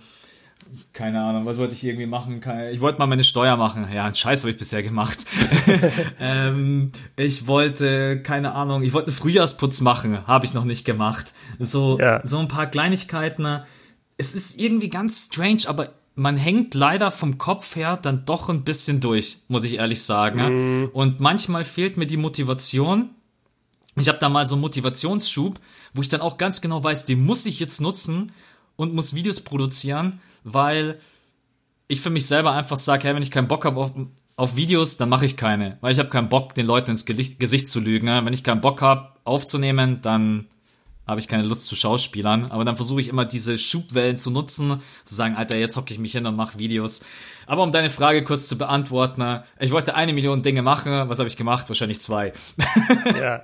keine Ahnung, was wollte ich irgendwie machen? Ich wollte mal meine Steuer machen. Ja, einen Scheiß habe ich bisher gemacht. ähm, ich wollte, keine Ahnung, ich wollte einen Frühjahrsputz machen, habe ich noch nicht gemacht. So, ja. so ein paar Kleinigkeiten. Es ist irgendwie ganz strange, aber man hängt leider vom Kopf her dann doch ein bisschen durch, muss ich ehrlich sagen. Mhm. Und manchmal fehlt mir die Motivation. Ich habe da mal so einen Motivationsschub, wo ich dann auch ganz genau weiß, den muss ich jetzt nutzen und muss Videos produzieren, weil ich für mich selber einfach sage, hey, wenn ich keinen Bock habe auf, auf Videos, dann mache ich keine, weil ich habe keinen Bock, den Leuten ins Gesicht, Gesicht zu lügen. Wenn ich keinen Bock habe, aufzunehmen, dann habe ich keine Lust zu Schauspielern. Aber dann versuche ich immer diese Schubwellen zu nutzen, zu sagen, Alter, jetzt hocke ich mich hin und mache Videos. Aber um deine Frage kurz zu beantworten, ich wollte eine Million Dinge machen. Was habe ich gemacht? Wahrscheinlich zwei. ja.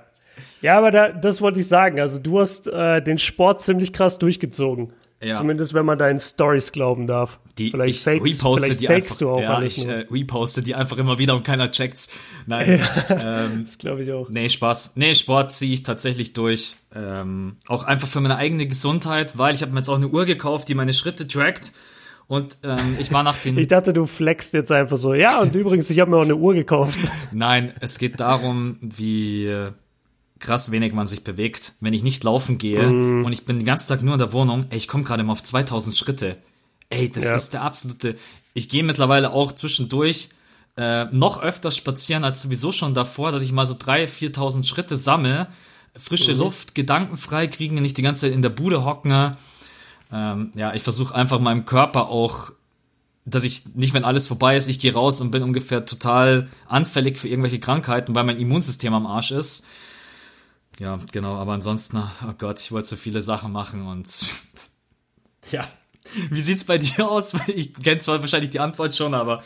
Ja, aber da, das wollte ich sagen. Also du hast äh, den Sport ziemlich krass durchgezogen. Ja. Zumindest wenn man deinen Stories glauben darf. Die, vielleicht ich fakes, reposte vielleicht die einfach, du auch ja, alles ich äh, reposte die einfach immer wieder und keiner checkt's. Nein, ja, ähm, das glaube ich auch. Nee, Spaß. Nee, Sport ziehe ich tatsächlich durch. Ähm, auch einfach für meine eigene Gesundheit, weil ich habe mir jetzt auch eine Uhr gekauft, die meine Schritte trackt. Und ähm, ich war nach den. ich dachte, du flexst jetzt einfach so. Ja, und übrigens, ich habe mir auch eine Uhr gekauft. Nein, es geht darum, wie krass wenig man sich bewegt. Wenn ich nicht laufen gehe mm. und ich bin den ganzen Tag nur in der Wohnung, ey, ich komme gerade mal auf 2000 Schritte. Ey, das ja. ist der absolute. Ich gehe mittlerweile auch zwischendurch äh, noch öfters spazieren als sowieso schon davor, dass ich mal so 3.000, 4.000 Schritte sammle, frische mhm. Luft, Gedanken frei kriegen, nicht die ganze Zeit in der Bude hocken. Ähm, ja, ich versuche einfach meinem Körper auch, dass ich nicht, wenn alles vorbei ist, ich gehe raus und bin ungefähr total anfällig für irgendwelche Krankheiten, weil mein Immunsystem am Arsch ist. Ja, genau, aber ansonsten, oh Gott, ich wollte so viele Sachen machen und ja. Wie sieht's bei dir aus? Ich kenne zwar wahrscheinlich die Antwort schon, aber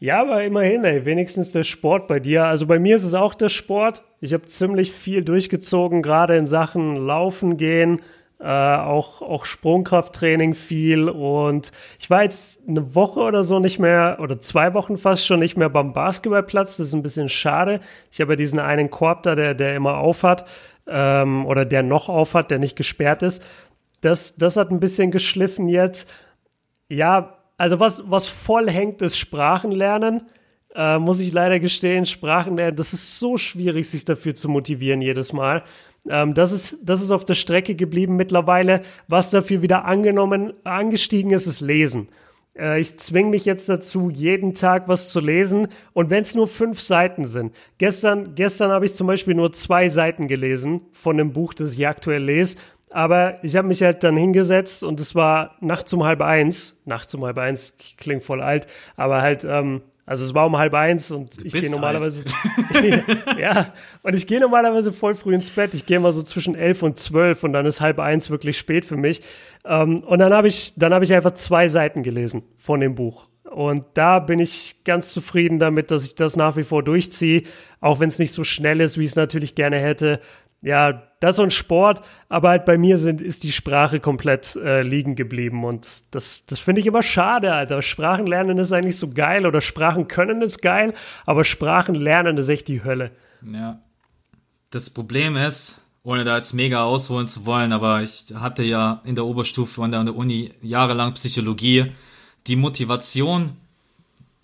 ja, aber immerhin, ey, wenigstens der Sport bei dir. Also bei mir ist es auch der Sport. Ich habe ziemlich viel durchgezogen, gerade in Sachen Laufen gehen, äh, auch, auch Sprungkrafttraining viel. Und ich war jetzt eine Woche oder so nicht mehr, oder zwei Wochen fast schon nicht mehr beim Basketballplatz. Das ist ein bisschen schade. Ich habe ja diesen einen Korb da, der, der immer aufhat, ähm, oder der noch aufhat, der nicht gesperrt ist. Das, das hat ein bisschen geschliffen jetzt. Ja, also was, was voll hängt, ist Sprachenlernen. Äh, muss ich leider gestehen, Sprachenlernen, das ist so schwierig, sich dafür zu motivieren jedes Mal. Ähm, das, ist, das ist auf der Strecke geblieben mittlerweile. Was dafür wieder angenommen, angestiegen ist, ist Lesen. Äh, ich zwinge mich jetzt dazu, jeden Tag was zu lesen. Und wenn es nur fünf Seiten sind. Gestern, gestern habe ich zum Beispiel nur zwei Seiten gelesen von dem Buch, das ich aktuell lese. Aber ich habe mich halt dann hingesetzt und es war nachts um halb eins. Nachts um halb eins klingt voll alt, aber halt, ähm, also es war um halb eins und ich gehe normalerweise. ja, und ich gehe normalerweise voll früh ins Bett. Ich gehe mal so zwischen elf und zwölf und dann ist halb eins wirklich spät für mich. Ähm, und dann habe ich, dann habe ich einfach zwei Seiten gelesen von dem Buch. Und da bin ich ganz zufrieden damit, dass ich das nach wie vor durchziehe, auch wenn es nicht so schnell ist, wie ich es natürlich gerne hätte ja, das ein Sport, aber halt bei mir sind, ist die Sprache komplett äh, liegen geblieben und das, das finde ich immer schade, Alter. Sprachen lernen ist eigentlich so geil oder Sprachen können ist geil, aber Sprachen lernen ist echt die Hölle. Ja. Das Problem ist, ohne da jetzt mega ausholen zu wollen, aber ich hatte ja in der Oberstufe und an der Uni jahrelang Psychologie. Die Motivation,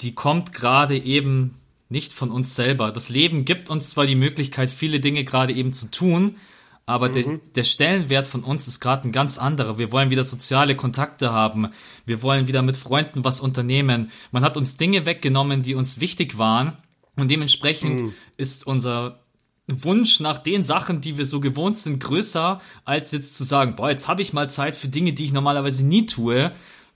die kommt gerade eben nicht von uns selber. Das Leben gibt uns zwar die Möglichkeit, viele Dinge gerade eben zu tun, aber mhm. der, der Stellenwert von uns ist gerade ein ganz anderer. Wir wollen wieder soziale Kontakte haben. Wir wollen wieder mit Freunden was unternehmen. Man hat uns Dinge weggenommen, die uns wichtig waren. Und dementsprechend mhm. ist unser Wunsch nach den Sachen, die wir so gewohnt sind, größer, als jetzt zu sagen, boah, jetzt habe ich mal Zeit für Dinge, die ich normalerweise nie tue.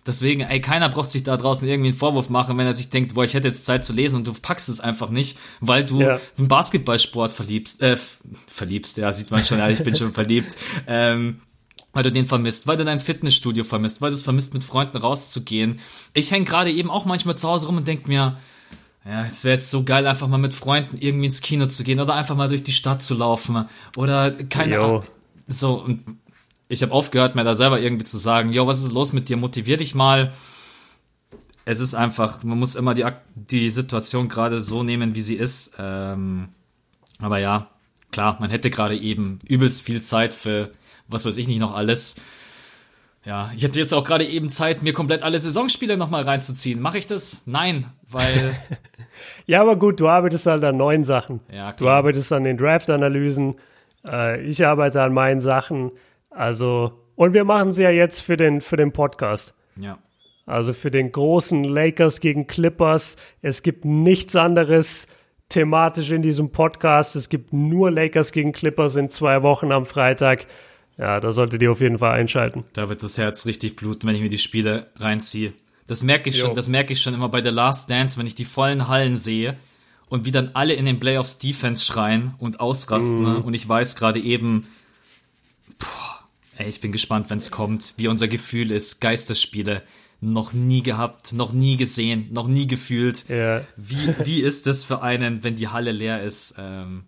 Deswegen, ey, keiner braucht sich da draußen irgendwie einen Vorwurf machen, wenn er sich denkt, boah, ich hätte jetzt Zeit zu lesen und du packst es einfach nicht, weil du ja. im Basketballsport verliebst, äh, verliebst, ja, sieht man schon, ja, ich bin schon verliebt, ähm, weil du den vermisst, weil du dein Fitnessstudio vermisst, weil du es vermisst, mit Freunden rauszugehen. Ich hänge gerade eben auch manchmal zu Hause rum und denk mir, ja, es wäre jetzt so geil, einfach mal mit Freunden irgendwie ins Kino zu gehen oder einfach mal durch die Stadt zu laufen oder keine Ahnung. So, und ich habe aufgehört, mir da selber irgendwie zu sagen, yo, was ist los mit dir, motivier dich mal. Es ist einfach, man muss immer die, die Situation gerade so nehmen, wie sie ist. Ähm, aber ja, klar, man hätte gerade eben übelst viel Zeit für, was weiß ich nicht noch alles. Ja, ich hätte jetzt auch gerade eben Zeit, mir komplett alle Saisonspiele nochmal reinzuziehen. Mache ich das? Nein, weil. ja, aber gut, du arbeitest halt an neuen Sachen. Ja, klar. Du arbeitest an den Draft-Analysen. Äh, ich arbeite an meinen Sachen. Also, und wir machen sie ja jetzt für den, für den Podcast. Ja. Also für den großen Lakers gegen Clippers. Es gibt nichts anderes thematisch in diesem Podcast. Es gibt nur Lakers gegen Clippers in zwei Wochen am Freitag. Ja, da solltet ihr auf jeden Fall einschalten. Da wird das Herz richtig bluten, wenn ich mir die Spiele reinziehe. Das merke ich jo. schon, das merke ich schon immer bei The Last Dance, wenn ich die vollen Hallen sehe und wie dann alle in den Playoffs Defense schreien und ausrasten. Mm. Und ich weiß gerade eben, puh, Ey, ich bin gespannt, wenn es kommt, wie unser Gefühl ist. Geisterspiele noch nie gehabt, noch nie gesehen, noch nie gefühlt. Ja. Wie, wie ist das für einen, wenn die Halle leer ist? Ähm,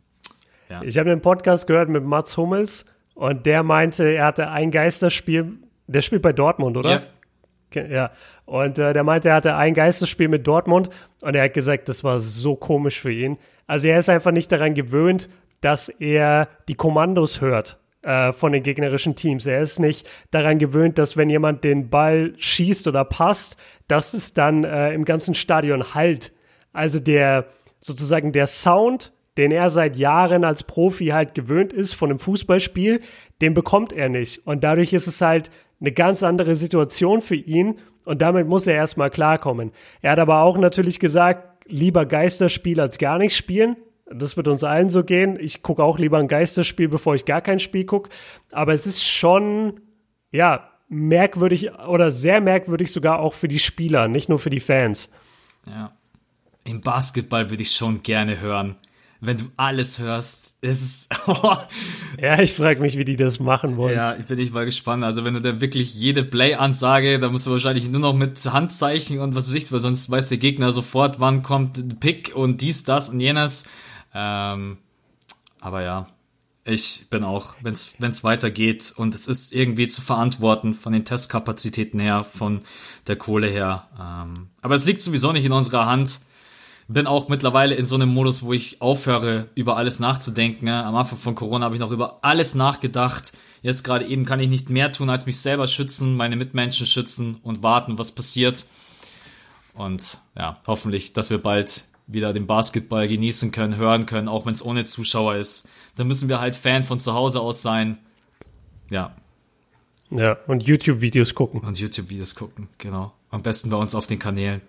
ja. Ich habe einen Podcast gehört mit Mats Hummels und der meinte, er hatte ein Geisterspiel, der spielt bei Dortmund, oder? Ja. Ja, und äh, der meinte, er hatte ein Geisterspiel mit Dortmund und er hat gesagt, das war so komisch für ihn. Also er ist einfach nicht daran gewöhnt, dass er die Kommandos hört äh, von den gegnerischen Teams. Er ist nicht daran gewöhnt, dass wenn jemand den Ball schießt oder passt, dass es dann äh, im ganzen Stadion halt. Also der sozusagen der Sound, den er seit Jahren als Profi halt gewöhnt ist von einem Fußballspiel, den bekommt er nicht. Und dadurch ist es halt eine ganz andere Situation für ihn und damit muss er erstmal klarkommen. Er hat aber auch natürlich gesagt, lieber Geisterspiel als gar nicht spielen. Das wird uns allen so gehen. Ich gucke auch lieber ein Geisterspiel, bevor ich gar kein Spiel gucke. Aber es ist schon, ja, merkwürdig oder sehr merkwürdig sogar auch für die Spieler, nicht nur für die Fans. Ja. Im Basketball würde ich schon gerne hören. Wenn du alles hörst, ist es. Oh. Ja, ich frage mich, wie die das machen wollen. Ja, ich bin nicht mal gespannt. Also wenn du da wirklich jede Play-Ansage, da musst du wahrscheinlich nur noch mit Handzeichen und was weiß ich, weil sonst weiß der Gegner sofort, wann kommt Pick und dies, das und jenes. Ähm, aber ja, ich bin auch, wenn es weitergeht und es ist irgendwie zu verantworten von den Testkapazitäten her, von der Kohle her. Ähm, aber es liegt sowieso nicht in unserer Hand. Bin auch mittlerweile in so einem Modus, wo ich aufhöre, über alles nachzudenken. Am Anfang von Corona habe ich noch über alles nachgedacht. Jetzt gerade eben kann ich nicht mehr tun, als mich selber schützen, meine Mitmenschen schützen und warten, was passiert. Und ja, hoffentlich, dass wir bald wieder den Basketball genießen können, hören können, auch wenn es ohne Zuschauer ist. Dann müssen wir halt Fan von zu Hause aus sein. Ja. Ja, und YouTube-Videos gucken. Und YouTube-Videos gucken, genau. Am besten bei uns auf den Kanälen.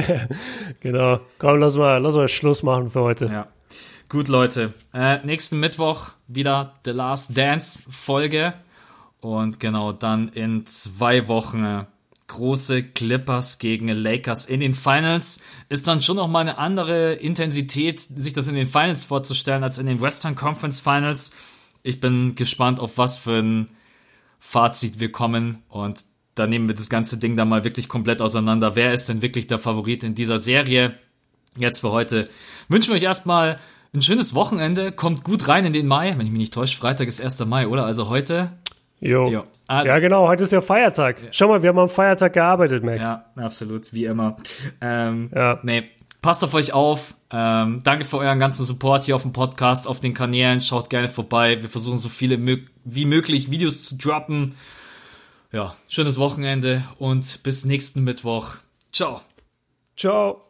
genau. Komm, lass mal, lass mal Schluss machen für heute. Ja. Gut, Leute. Äh, nächsten Mittwoch wieder The Last Dance Folge. Und genau, dann in zwei Wochen große Clippers gegen Lakers in den Finals. Ist dann schon noch mal eine andere Intensität, sich das in den Finals vorzustellen, als in den Western Conference Finals. Ich bin gespannt, auf was für ein Fazit wir kommen. Und da nehmen wir das ganze Ding dann mal wirklich komplett auseinander. Wer ist denn wirklich der Favorit in dieser Serie? Jetzt für heute wünschen wir euch erstmal ein schönes Wochenende. Kommt gut rein in den Mai. Wenn ich mich nicht täusche, Freitag ist 1. Mai, oder? Also heute Jo. jo. Also, ja, genau, heute ist ja Feiertag. Schau mal, wir haben am Feiertag gearbeitet, Max. Ja, absolut, wie immer. Ähm, ja. Nee, passt auf euch auf. Ähm, danke für euren ganzen Support hier auf dem Podcast, auf den Kanälen. Schaut gerne vorbei. Wir versuchen so viele wie möglich Videos zu droppen. Ja, schönes Wochenende und bis nächsten Mittwoch. Ciao. Ciao.